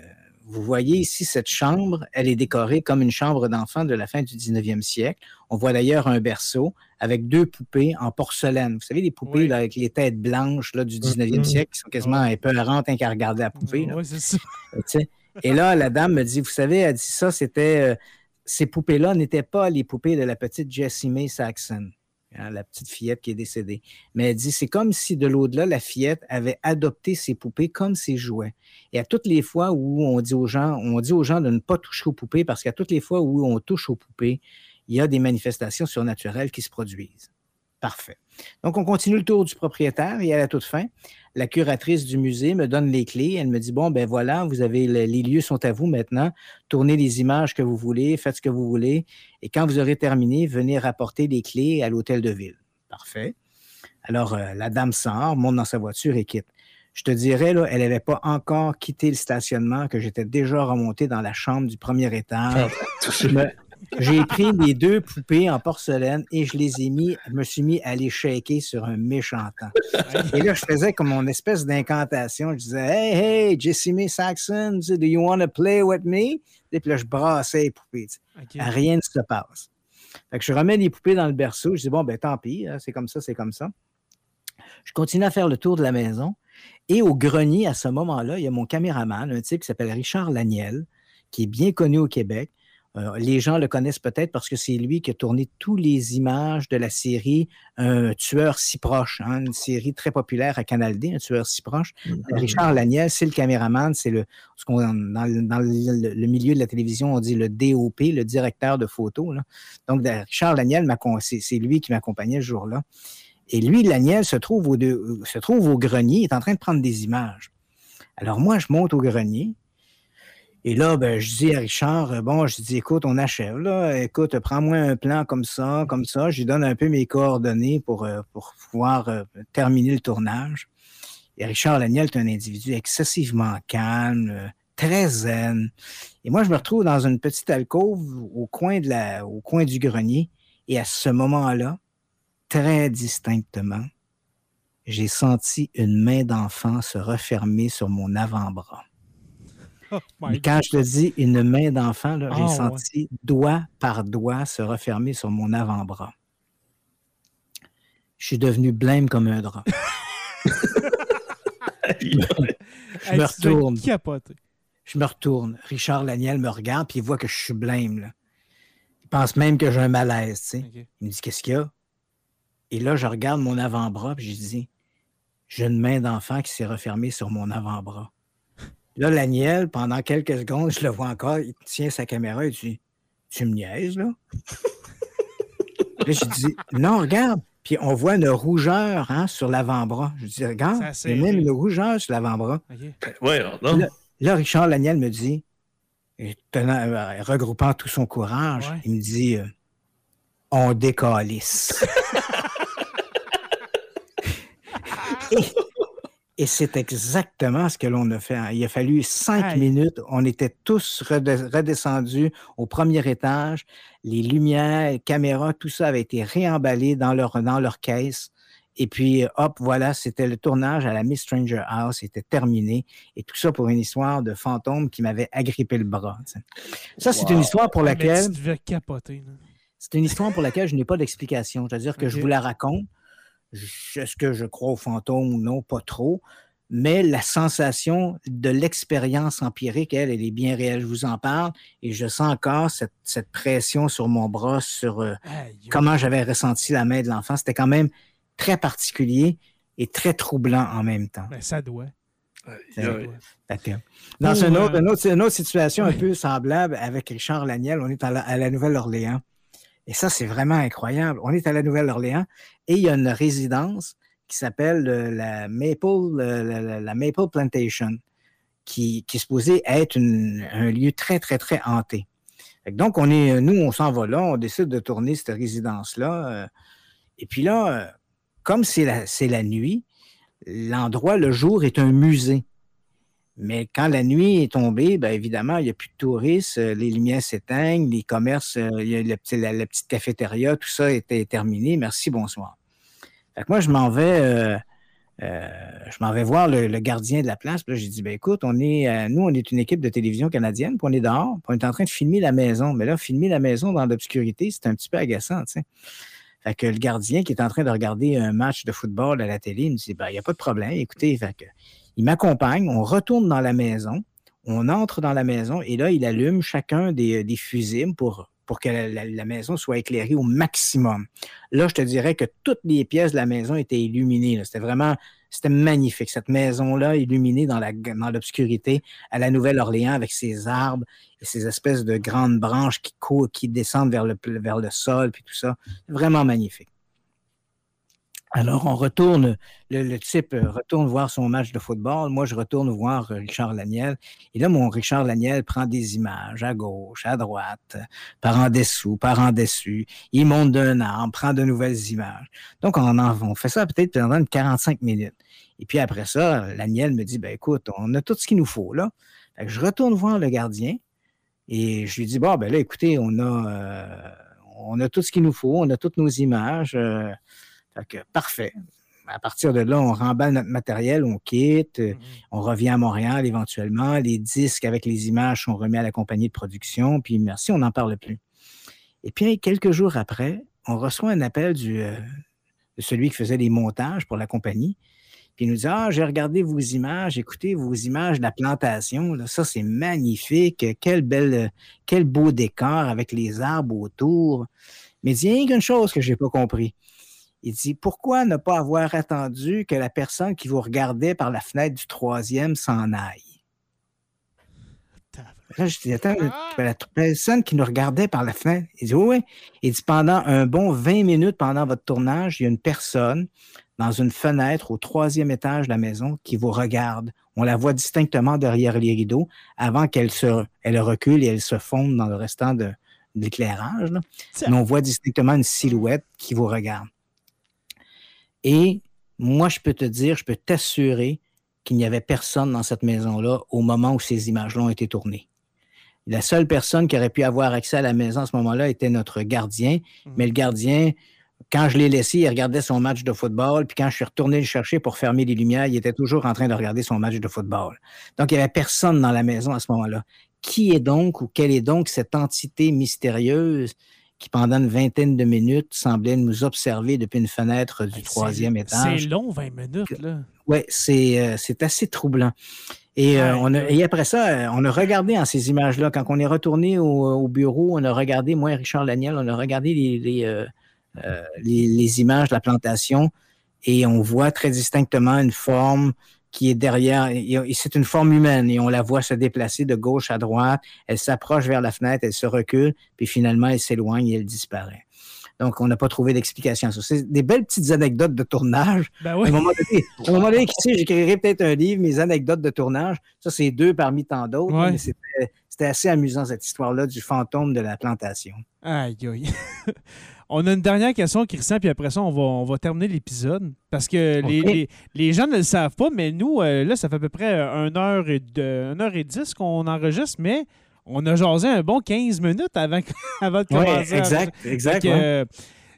vous voyez ici cette chambre, elle est décorée comme une chambre d'enfant de la fin du 19e siècle. On voit d'ailleurs un berceau avec deux poupées en porcelaine. Vous savez, les poupées avec les têtes blanches là, du 19e mm-hmm. siècle qui sont quasiment un peu errantes qu'à regarder la poupée. Oui, c'est ça. Et là, la dame me dit, vous savez, elle dit ça, c'était... Euh, ces poupées-là n'étaient pas les poupées de la petite Jessie May Saxon. Hein, la petite fillette qui est décédée. Mais elle dit, c'est comme si de l'au-delà, la fillette avait adopté ses poupées comme ses jouets. Et à toutes les fois où on dit aux gens, on dit aux gens de ne pas toucher aux poupées, parce qu'à toutes les fois où on touche aux poupées, il y a des manifestations surnaturelles qui se produisent. Parfait. Donc, on continue le tour du propriétaire et à la toute fin, la curatrice du musée me donne les clés. Elle me dit, bon, ben voilà, vous avez les lieux sont à vous maintenant. Tournez les images que vous voulez, faites ce que vous voulez. Et quand vous aurez terminé, venez rapporter les clés à l'hôtel de ville. Parfait. Alors, euh, la dame sort, monte dans sa voiture et quitte. Je te dirais, là, elle n'avait pas encore quitté le stationnement, que j'étais déjà remonté dans la chambre du premier étage. Ah, j'ai pris les deux poupées en porcelaine et je les ai mis, je me suis mis à les shaker sur un méchant temps. Et là, je faisais comme mon espèce d'incantation. Je disais Hey, hey, Jessime Saxon, do you want to play with me? Et puis là, je brassais les poupées. Rien ne se passe. Fait que je remets les poupées dans le berceau. Je dis Bon, ben tant pis, hein, c'est comme ça, c'est comme ça. Je continue à faire le tour de la maison. Et au grenier, à ce moment-là, il y a mon caméraman, un type qui s'appelle Richard Laniel, qui est bien connu au Québec, euh, les gens le connaissent peut-être parce que c'est lui qui a tourné toutes les images de la série Un tueur si proche, hein, une série très populaire à Canal D, Un tueur si proche. Mm-hmm. Richard Laniel, c'est le caméraman, c'est le, ce qu'on, dans, le, milieu de la télévision, on dit le DOP, le directeur de photo. Donc, Richard Laniel, c'est lui qui m'accompagnait ce jour-là. Et lui, Laniel, se trouve, au se trouve au grenier, il est en train de prendre des images. Alors moi, je monte au grenier, et là, ben, je dis à Richard, euh, bon, je dis, écoute, on achève, là. Écoute, prends-moi un plan comme ça, comme ça. Je lui donne un peu mes coordonnées pour, euh, pour pouvoir euh, terminer le tournage. Et Richard Laniel est un individu excessivement calme, très zen. Et moi, je me retrouve dans une petite alcôve au coin, de la, au coin du grenier. Et à ce moment-là, très distinctement, j'ai senti une main d'enfant se refermer sur mon avant-bras. Oh quand je te dis une main d'enfant, j'ai ah, senti doigt par doigt se refermer sur mon avant-bras. Je suis devenu blême comme un drap. (laughs) je me retourne. Je me retourne. Richard Laniel me regarde puis il voit que je suis blême. Il pense même que j'ai un malaise. Il me dit Qu'est-ce qu'il y a? Et là, je regarde mon avant-bras et je dis J'ai une main d'enfant qui s'est refermée sur mon avant-bras. Là, Laniel, pendant quelques secondes, je le vois encore, il tient sa caméra et dit Tu me niaises, là? (laughs) Là, je dis Non, regarde. Puis on voit une rougeur hein, sur l'avant-bras. Je dis Regarde, il y a même une rougeur sur l'avant-bras. Ouais, là, Richard Laniel me dit, euh, regroupant tout son courage, il me dit euh, On décalisse. (laughs) (laughs) Et c'est exactement ce que l'on a fait. Il a fallu cinq minutes. On était tous redescendus au premier étage. Les lumières, les caméras, tout ça avait été réemballé dans leur, dans leur caisse. Et puis, hop, voilà, c'était le tournage à la Miss Stranger House, c'était terminé. Et tout ça pour une histoire de fantôme qui m'avait agrippé le bras. Ça, c'est une histoire pour ah, laquelle. tu devais capoter. C'est une histoire pour laquelle je n'ai pas d'explication. C'est-à-dire que je vous la raconte. Est-ce que je crois aux fantômes ou non? Pas trop. Mais la sensation de l'expérience empirique, elle, elle est bien réelle. Je vous en parle et je sens encore cette, pression sur mon bras, sur euh, comment j'avais ressenti la main de l'enfant. C'était quand même très particulier et très troublant en même temps. Ben, ça doit. Dans une, autre, situation un peu semblable avec Richard Laniel, on est à la Nouvelle-Orléans. Et ça, c'est vraiment incroyable. On est à la Nouvelle-Orléans et il y a une résidence qui s'appelle euh, la Maple, euh, la, Maple Plantation, qui, qui est supposée être un lieu très, très, très hanté. Donc, on est, nous, on s'en va là, on décide de tourner cette résidence-là. Euh, et puis là, comme c'est la, la nuit, l'endroit, le jour, est un musée. Mais quand la nuit est tombée, bien évidemment, il n'y a plus de touristes, euh, les lumières s'éteignent, les commerces, euh, il y la, petite cafétéria, tout ça était terminé. Merci, bonsoir. Fait que moi, je m'en vais, euh, je m'en vais voir le, gardien de la place. Puis là, j'ai dit, ben écoute, on est, nous, on est une équipe de télévision canadienne, puis on est dehors, puis on est en train de filmer la maison. Mais là, filmer la maison dans l'obscurité, c'est un petit peu agaçant, tu sais. Fait que le gardien qui est en train de regarder un match de football à la télé, il me dit, ben, il n'y a pas de problème, écoutez, fait que il m'accompagne, on retourne dans la maison, on entre dans la maison et là, il allume chacun des, des fusibles pour, que la, maison soit éclairée au maximum. Là, je te dirais que toutes les pièces de la maison étaient illuminées. C'était vraiment, c'était magnifique. Cette maison-là, illuminée dans, la, dans l'obscurité à la Nouvelle-Orléans avec ses arbres et ces espèces de grandes branches qui, qui descendent vers le, vers le sol, puis tout ça. Vraiment magnifique. Alors, on retourne, le, type euh, retourne voir son match de football. Moi, je retourne voir euh, Richard Laniel. Et là, mon Richard Laniel prend des images à gauche, à droite, par en dessous, par en dessus. Il monte d'un arbre, prend de nouvelles images. Donc, on, on fait ça peut-être pendant 45 minutes. Et puis après ça, Laniel me dit, ben écoute, on a tout ce qu'il nous faut, là. je retourne voir le gardien et je lui dis, bon, ben là, écoutez, on a, euh, on a tout ce qu'il nous faut, on a toutes nos images. Fait que, parfait. À partir de là, on remballe notre matériel, on quitte, euh, mm-hmm. on revient à Montréal éventuellement. Les disques avec les images sont remis à la compagnie de production, puis merci, on n'en parle plus. Et puis, quelques jours après, on reçoit un appel du, euh, de celui qui faisait les montages pour la compagnie. Puis il nous dit Ah, j'ai regardé vos images, écoutez vos images de la plantation, ça c'est magnifique, quel, bel, quel beau décor avec les arbres autour. Mais il y a une chose que je n'ai pas compris. Il dit Pourquoi ne pas avoir attendu que la personne qui vous regardait par la fenêtre du troisième s'en aille? Là, je dis, attends, ah! la personne qui nous regardait par la fenêtre, il dit, oui, Il dit, pendant un bon 20 minutes pendant votre tournage, il y a une personne dans une fenêtre au troisième étage de la maison qui vous regarde. On la voit distinctement derrière les rideaux avant qu'elle se, elle recule et elle se fonde dans le restant de, l'éclairage. Mais on voit distinctement une silhouette qui vous regarde. Et moi, je peux te dire, je peux t'assurer qu'il n'y avait personne dans cette maison-là au moment où ces images-là ont été tournées. La seule personne qui aurait pu avoir accès à la maison à ce moment-là était notre gardien. Mhm. Mais le gardien, quand je l'ai laissé, il regardait son match de football. Puis quand je suis retourné le chercher pour fermer les lumières, il était toujours en train de regarder son match de football. Donc, il n'y avait personne dans la maison à ce moment-là. Qui est donc ou quelle est donc cette entité mystérieuse qui, pendant une vingtaine de minutes, semblait nous observer depuis une fenêtre du troisième étage. C'est long, 20 minutes, là. Oui, euh, c'est assez troublant. Et, euh, on et après ça, euh, on a regardé en ces images-là. Quand on est retourné au, bureau, on a regardé, moi et Richard Laniel, on a regardé les, les, les images de la plantation et on voit très distinctement une forme qui est derrière. C'est une forme humaine et on la voit se déplacer de gauche à droite. Elle s'approche vers la fenêtre, elle se recule, puis finalement, elle s'éloigne et elle disparaît. Donc, on n'a pas trouvé d'explication C'est des belles petites anecdotes de tournage. Ben oui. À un moment donné, j'écrirai peut-être un livre, mes anecdotes de tournage. Ça, c'est deux parmi tant d'autres. C'était assez amusant, cette histoire-là du fantôme de la plantation. Aïe, aïe. On a une dernière question, Christian, puis après ça, on va, on va terminer l'épisode. Parce que les, gens ne le savent pas, mais nous, euh, là, ça fait à peu près 1 heure et, heure et 10 qu'on enregistre, mais on a jasé un bon 15 minutes avant, (laughs) avant de commencer. exact, exact. Euh,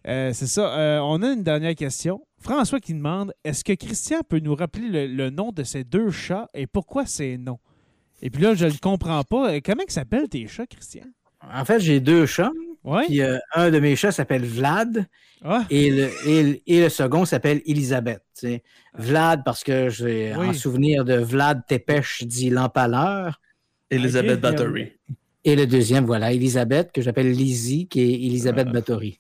euh, c'est ça. on a une dernière question. François qui demande est-ce que Christian peut nous rappeler le, nom de ces deux chats et pourquoi ces noms? Et puis là, je ne comprends pas. Comment s'appellent tes chats, Christian? En fait, j'ai deux chats Ouais. Puis euh, un de mes chats s'appelle Vlad. Ah. Et, le, et, le second s'appelle Elisabeth. Vlad, parce que j'ai un souvenir de Vlad Tepech dit l'empaleur. Elisabeth Bathory. Et le deuxième, voilà, Elisabeth, que j'appelle Lizzie, qui est Elisabeth ah. Bathory.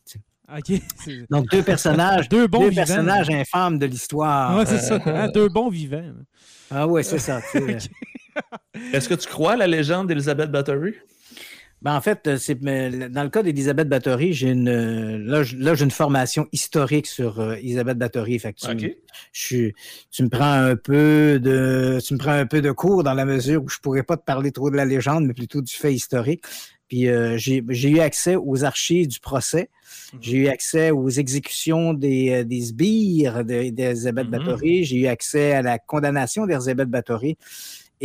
(laughs) Donc, deux personnages, deux, bons personnages infâmes de l'histoire. Ouais, c'est ça. Hein, deux bons vivants. Ah oui, c'est ça. (laughs) Est-ce que tu crois à la légende d'Elisabeth Bathory? Ben, en fait, euh, c'est dans le cas d'Elisabeth Bathory, j'ai une euh, là, j'ai une formation historique sur euh, Elisabeth Bathory. Fait tu, je, tu me prends un peu de tu me prends un peu de cours dans la mesure où je pourrais pas te parler trop de la légende, mais plutôt du fait historique. Puis j'ai eu accès aux archives du procès. Mhm. J'ai eu accès aux exécutions des, des sbires d'Elisabeth de, mhm. J'ai eu accès à la condamnation d'Elisabeth Bathory.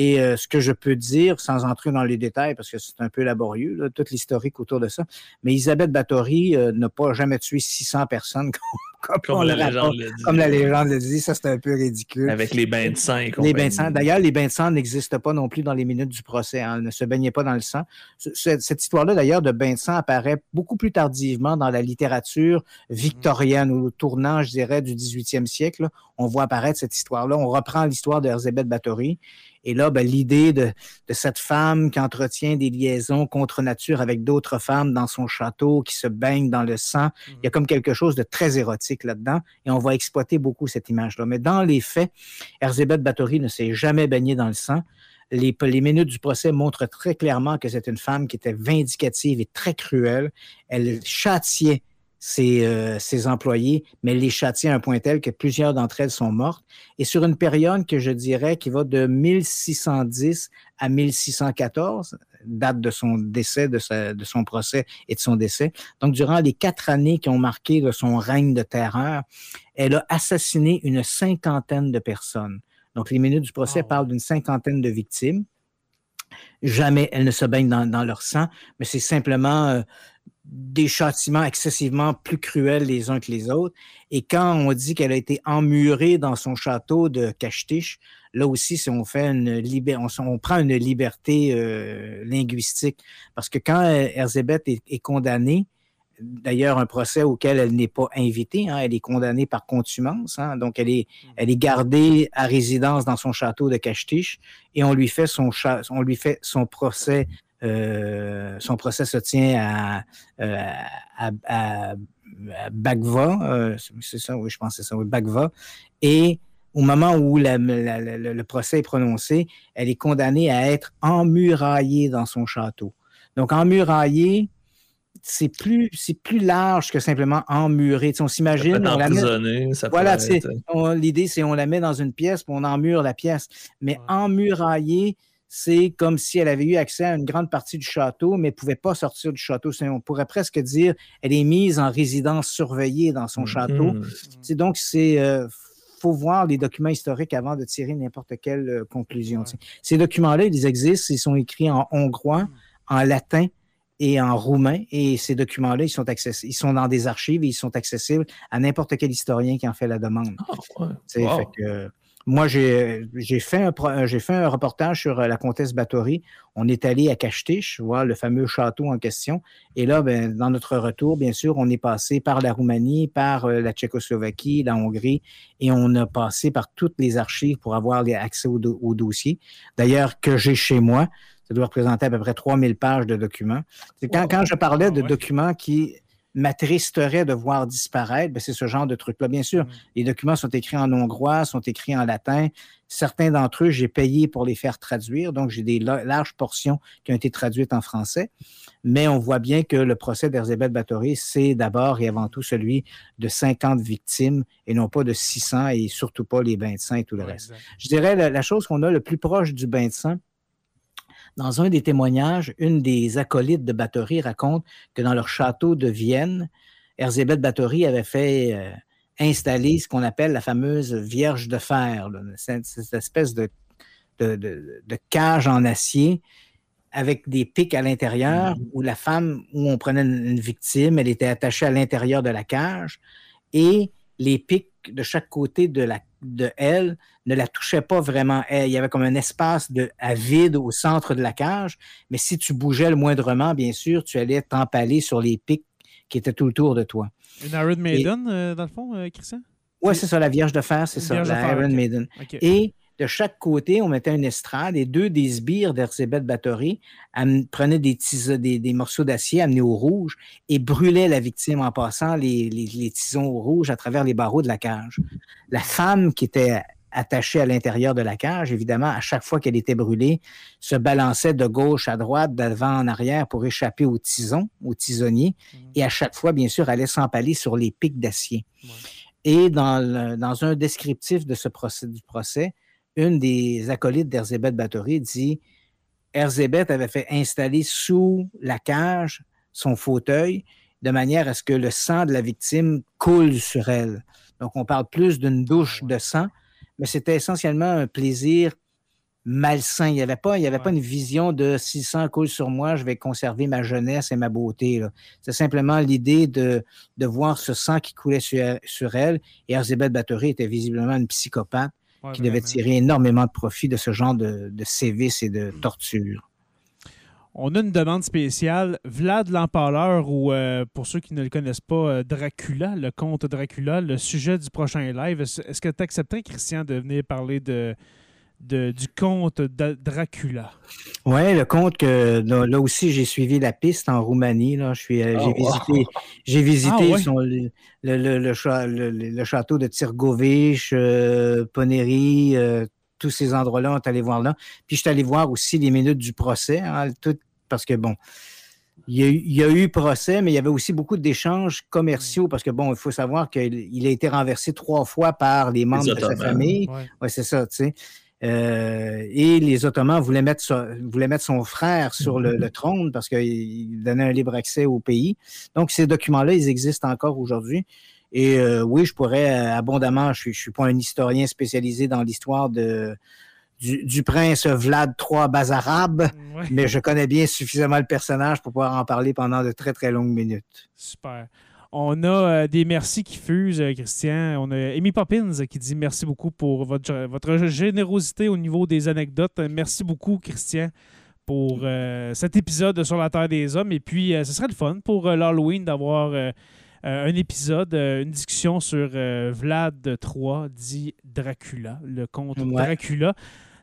Et euh, ce que je peux dire, sans entrer dans les détails, parce que c'est un peu laborieux, toute l'historique autour de ça, mais Elisabeth Bathory euh, n'a pas jamais tué 600 personnes (laughs) comme, la légende le dit. Comme la légende le dit, ça c'est un peu ridicule. Avec les bains de sang. Les bains de sang. D'ailleurs, les bains de sang n'existent pas non plus dans les minutes du procès. Hein. Elle ne se baignait pas dans le sang. Cette, histoire-là, d'ailleurs, de bains de sang apparaît beaucoup plus tardivement dans la littérature victorienne ou au tournant, je dirais, du 18e siècle. On voit apparaître cette histoire-là. On reprend l'histoire d'Erzébeth Bathory. Et là, ben, l'idée de, cette femme qui entretient des liaisons contre nature avec d'autres femmes dans son château, qui se baigne dans le sang, il y a comme quelque chose de très érotique là-dedans. Et on va exploiter beaucoup cette image-là. Mais dans les faits, Erzébeth Bathory ne s'est jamais baignée dans le sang. Les, les, minutes du procès montrent très clairement que c'est une femme qui était vindicative et très cruelle. Elle châtiait ses, ses, euh, employés, mais les châtier à un point tel que plusieurs d'entre elles sont mortes. Et sur une période que je dirais qui va de 1610 à 1614, date de son décès, de, de son procès et de son décès. Donc, durant les quatre années qui ont marqué de son règne de terreur, elle a assassiné une cinquantaine de personnes. Donc, les minutes du procès parlent d'une cinquantaine de victimes. Jamais elles ne se baignent dans, dans leur sang, mais c'est simplement euh, des châtiments excessivement plus cruels les uns que les autres. Et quand on dit qu'elle a été emmurée dans son château de Cachetiche, là aussi, si on fait une on, prend une liberté euh, linguistique. Parce que quand Erzébeth est, condamnée, d'ailleurs un procès auquel elle n'est pas invitée, hein, elle est condamnée par contumance, hein, donc elle est, elle est gardée à résidence dans son château de Cachetiche et on lui fait son, on lui fait son procès euh, son procès se tient à, euh, à, Bagva, euh, c'est ça, oui, je pense que c'est ça, oui, Bagva. Et au moment où le procès est prononcé, elle est condamnée à être emmuraillée dans son château. Donc, emmuraillée, c'est plus, c'est plus large que simplement emmurée. on s'imagine. Voilà, l'idée, c'est on la met dans une pièce, puis on emmure la pièce. Mais emmuraillée, c'est comme si elle avait eu accès à une grande partie du château, mais ne pouvait pas sortir du château. On pourrait presque dire elle est mise en résidence surveillée dans son château. Mhm. C'est donc c'est euh, faut voir les documents historiques avant de tirer n'importe quelle euh, conclusion. Ces documents-là, ils existent, ils sont écrits en hongrois, en latin et en roumain. Et ces documents-là, ils sont accessibles, ils sont dans des archives et ils sont accessibles à n'importe quel historien qui en fait la demande. Ah, fait que, moi, j'ai fait, un, fait un reportage sur euh, la comtesse Bathory. On est allé à Cachetiche, voir le fameux château en question. Et là, ben, dans notre retour, bien sûr, on est passé par la Roumanie, par euh, la Tchécoslovaquie, la Hongrie, et on a passé par toutes les archives pour avoir accès au, dossier. D'ailleurs, que j'ai chez moi, ça doit représenter à peu près 3000 pages de documents. Quand, quand je parlais ah de documents qui m'attristerait de voir disparaître, ben, c'est ce genre de truc-là. Bien sûr, mm. les documents sont écrits en hongrois, sont écrits en latin. Certains d'entre eux, j'ai payé pour les faire traduire, donc j'ai des larges portions qui ont été traduites en français. Mais on voit bien que le procès d'Erzébeth Bathory, c'est d'abord et avant tout celui de 50 victimes et non pas de 600 et surtout pas les bains de sang et tout le reste. Je dirais la, la chose qu'on a le plus proche du bain de sang, dans un des témoignages, une des acolytes de Bathory raconte que dans leur château de Vienne, Erzébeth Bathory avait fait euh, installer ce qu'on appelle la fameuse Vierge de fer, cette, espèce de, de, cage en acier avec des pics à l'intérieur mm-hmm. où la femme, où on prenait une victime, elle était attachée à l'intérieur de la cage et les pics de chaque côté de la de elle ne la touchait pas vraiment. Il y avait comme un espace de, à vide au centre de la cage, mais si tu bougeais le moindrement, bien sûr, tu allais t'empaler sur les pics qui étaient tout autour de toi. Une Iron Maiden, euh, dans le fond, euh, Christian? Oui, c'est ça, la Vierge de Fer, c'est ça, la Iron Maiden. Et de chaque côté, on mettait une estrade et deux des sbires d'Erzébeth Bathory prenaient des, des, morceaux d'acier amenés au rouge et brûlaient la victime en passant les, les, tisons au rouge à travers les barreaux de la cage. La femme qui était attachée à l'intérieur de la cage, évidemment, à chaque fois qu'elle était brûlée, se balançait de gauche à droite, d'avant en arrière pour échapper aux tisons, aux tisonniers, mmh. et à chaque fois, bien sûr, allait s'empaler sur les pics d'acier. Et dans, dans, un descriptif de ce procès, du procès, une des acolytes d'Erzébeth Bathory dit Erzébeth avait fait installer sous la cage son fauteuil de manière à ce que le sang de la victime coule sur elle. Donc, on parle plus d'une douche de sang, mais c'était essentiellement un plaisir malsain. Il n'y avait, pas, il y avait pas une vision de si le sang coule sur moi, je vais conserver ma jeunesse et ma beauté. C'est simplement l'idée de, de voir ce sang qui coulait sur, sur elle. Et Erzébeth Bathory était visiblement une psychopathe qui devait tirer énormément de profit de ce genre de, de sévices et de torture. On a une demande spéciale. Vlad l'Empaleur, ou euh, pour ceux qui ne le connaissent pas, euh, Dracula, le conte Dracula, le sujet du prochain live. Est-ce que tu accepterais, Christian, de venir parler de, du conte de Dracula. Oui, le conte que là, aussi j'ai suivi la piste en Roumanie. Là. Je suis, euh, j'ai visité, le, château de Tirgovich, euh, Poneri, euh, tous ces endroits-là, on est allé voir là. Puis je suis allé voir aussi les minutes du procès, hein, parce que bon. Il y, a, eu procès, mais il y avait aussi beaucoup d'échanges commerciaux parce que, bon, il faut savoir qu'il a été renversé trois fois par les membres de sa famille. Oui, c'est ça, tu sais. Euh, et les Ottomans voulaient mettre, mettre son frère sur le, trône parce qu'il donnait un libre accès au pays. Donc, ces documents-là, ils existent encore aujourd'hui. Et euh, oui, je pourrais euh, abondamment, je ne suis, pas un historien spécialisé dans l'histoire de, du, prince Vlad III Bazarab, mais je connais bien suffisamment le personnage pour pouvoir en parler pendant de très, très longues minutes. Super. On a euh, des merci qui fusent, euh, Christian. On a Amy Poppins qui dit merci beaucoup pour votre, votre générosité au niveau des anecdotes. Merci beaucoup, Christian, pour euh, cet épisode sur la Terre des Hommes. Et puis, ce serait le fun pour l'Halloween d'avoir un épisode, une discussion sur Vlad III, dit Dracula, le conte Dracula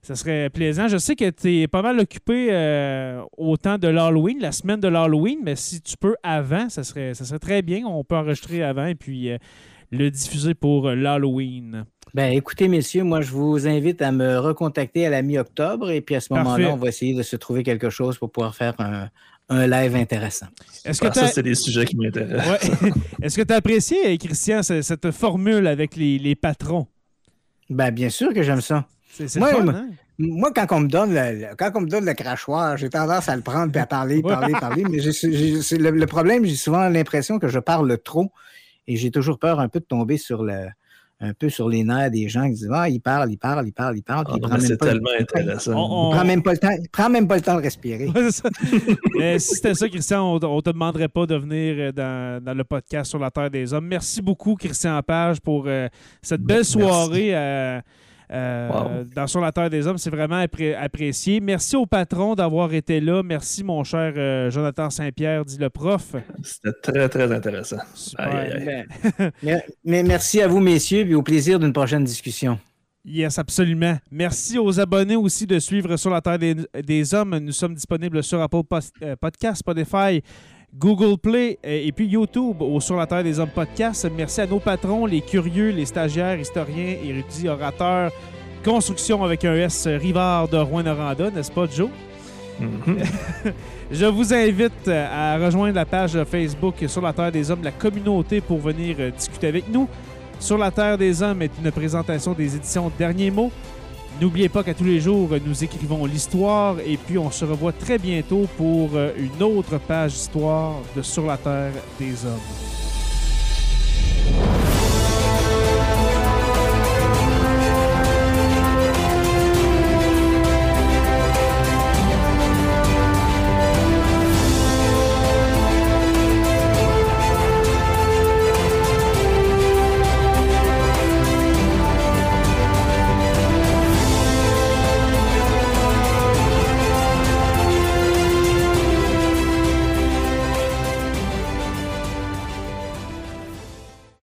ça serait plaisant. Je sais que tu es pas mal occupé euh, au temps de l'Halloween, la semaine de l'Halloween, mais si tu peux avant, ça serait, ça serait très bien. On peut enregistrer avant et puis euh, le diffuser pour l'Halloween. Ben, écoutez, messieurs, moi, je vous invite à me recontacter à la mi-octobre et puis à ce moment-là, on va essayer de se trouver quelque chose pour pouvoir faire un, live intéressant. Est-ce que ah, ça, c'est des sujets qui m'intéressent. (laughs) Est-ce que tu as apprécié, Christian, cette formule avec les, les patrons? Ben, bien sûr que j'aime ça. C'est moi, hein? moi, quand on me donne le, quand on me donne le crachoir, j'ai tendance à le prendre et à parler, parler, parler. Mais le, problème, j'ai souvent l'impression que je parle trop et j'ai toujours peur un peu de tomber sur le, un peu sur les nerfs des gens qui disent Ah, il parle, il parle, il parle, il parle. Ah, c'est tellement intéressant. Il prend même pas le temps, prend même pas le temps de respirer. (laughs) Mais si c'était ça, Christian, on ne te demanderait pas de venir euh, dans, dans, le podcast sur la Terre des Hommes. Merci beaucoup, Christian Page, pour euh, cette belle soirée. Euh, dans Sur la Terre des Hommes. C'est vraiment apprécié. Merci au patron d'avoir été là. Merci, mon cher euh, Jonathan Saint-Pierre, dit le prof. C'était très, très intéressant. Mais, merci à vous, messieurs, et au plaisir d'une prochaine discussion. Yes, absolument. Merci aux abonnés aussi de suivre Sur la Terre des, Hommes. Nous sommes disponibles sur Apple euh, Podcast, Spotify, Google Play et puis YouTube au Sur la Terre des Hommes podcast. Merci à nos patrons, les curieux, les stagiaires, historiens, érudits, orateurs, construction avec un S Rivard de Rouen-Noranda, n'est-ce pas, Joe? Mm-hmm. (laughs) Je vous invite à rejoindre la page Facebook Sur la Terre des Hommes, la communauté, pour venir euh, discuter avec nous. Sur la Terre des Hommes est une présentation des éditions Derniers mots. N'oubliez pas qu'à tous les jours, nous écrivons l'histoire et puis on se revoit très bientôt pour euh, une autre page d'histoire de Sur la Terre des Hommes.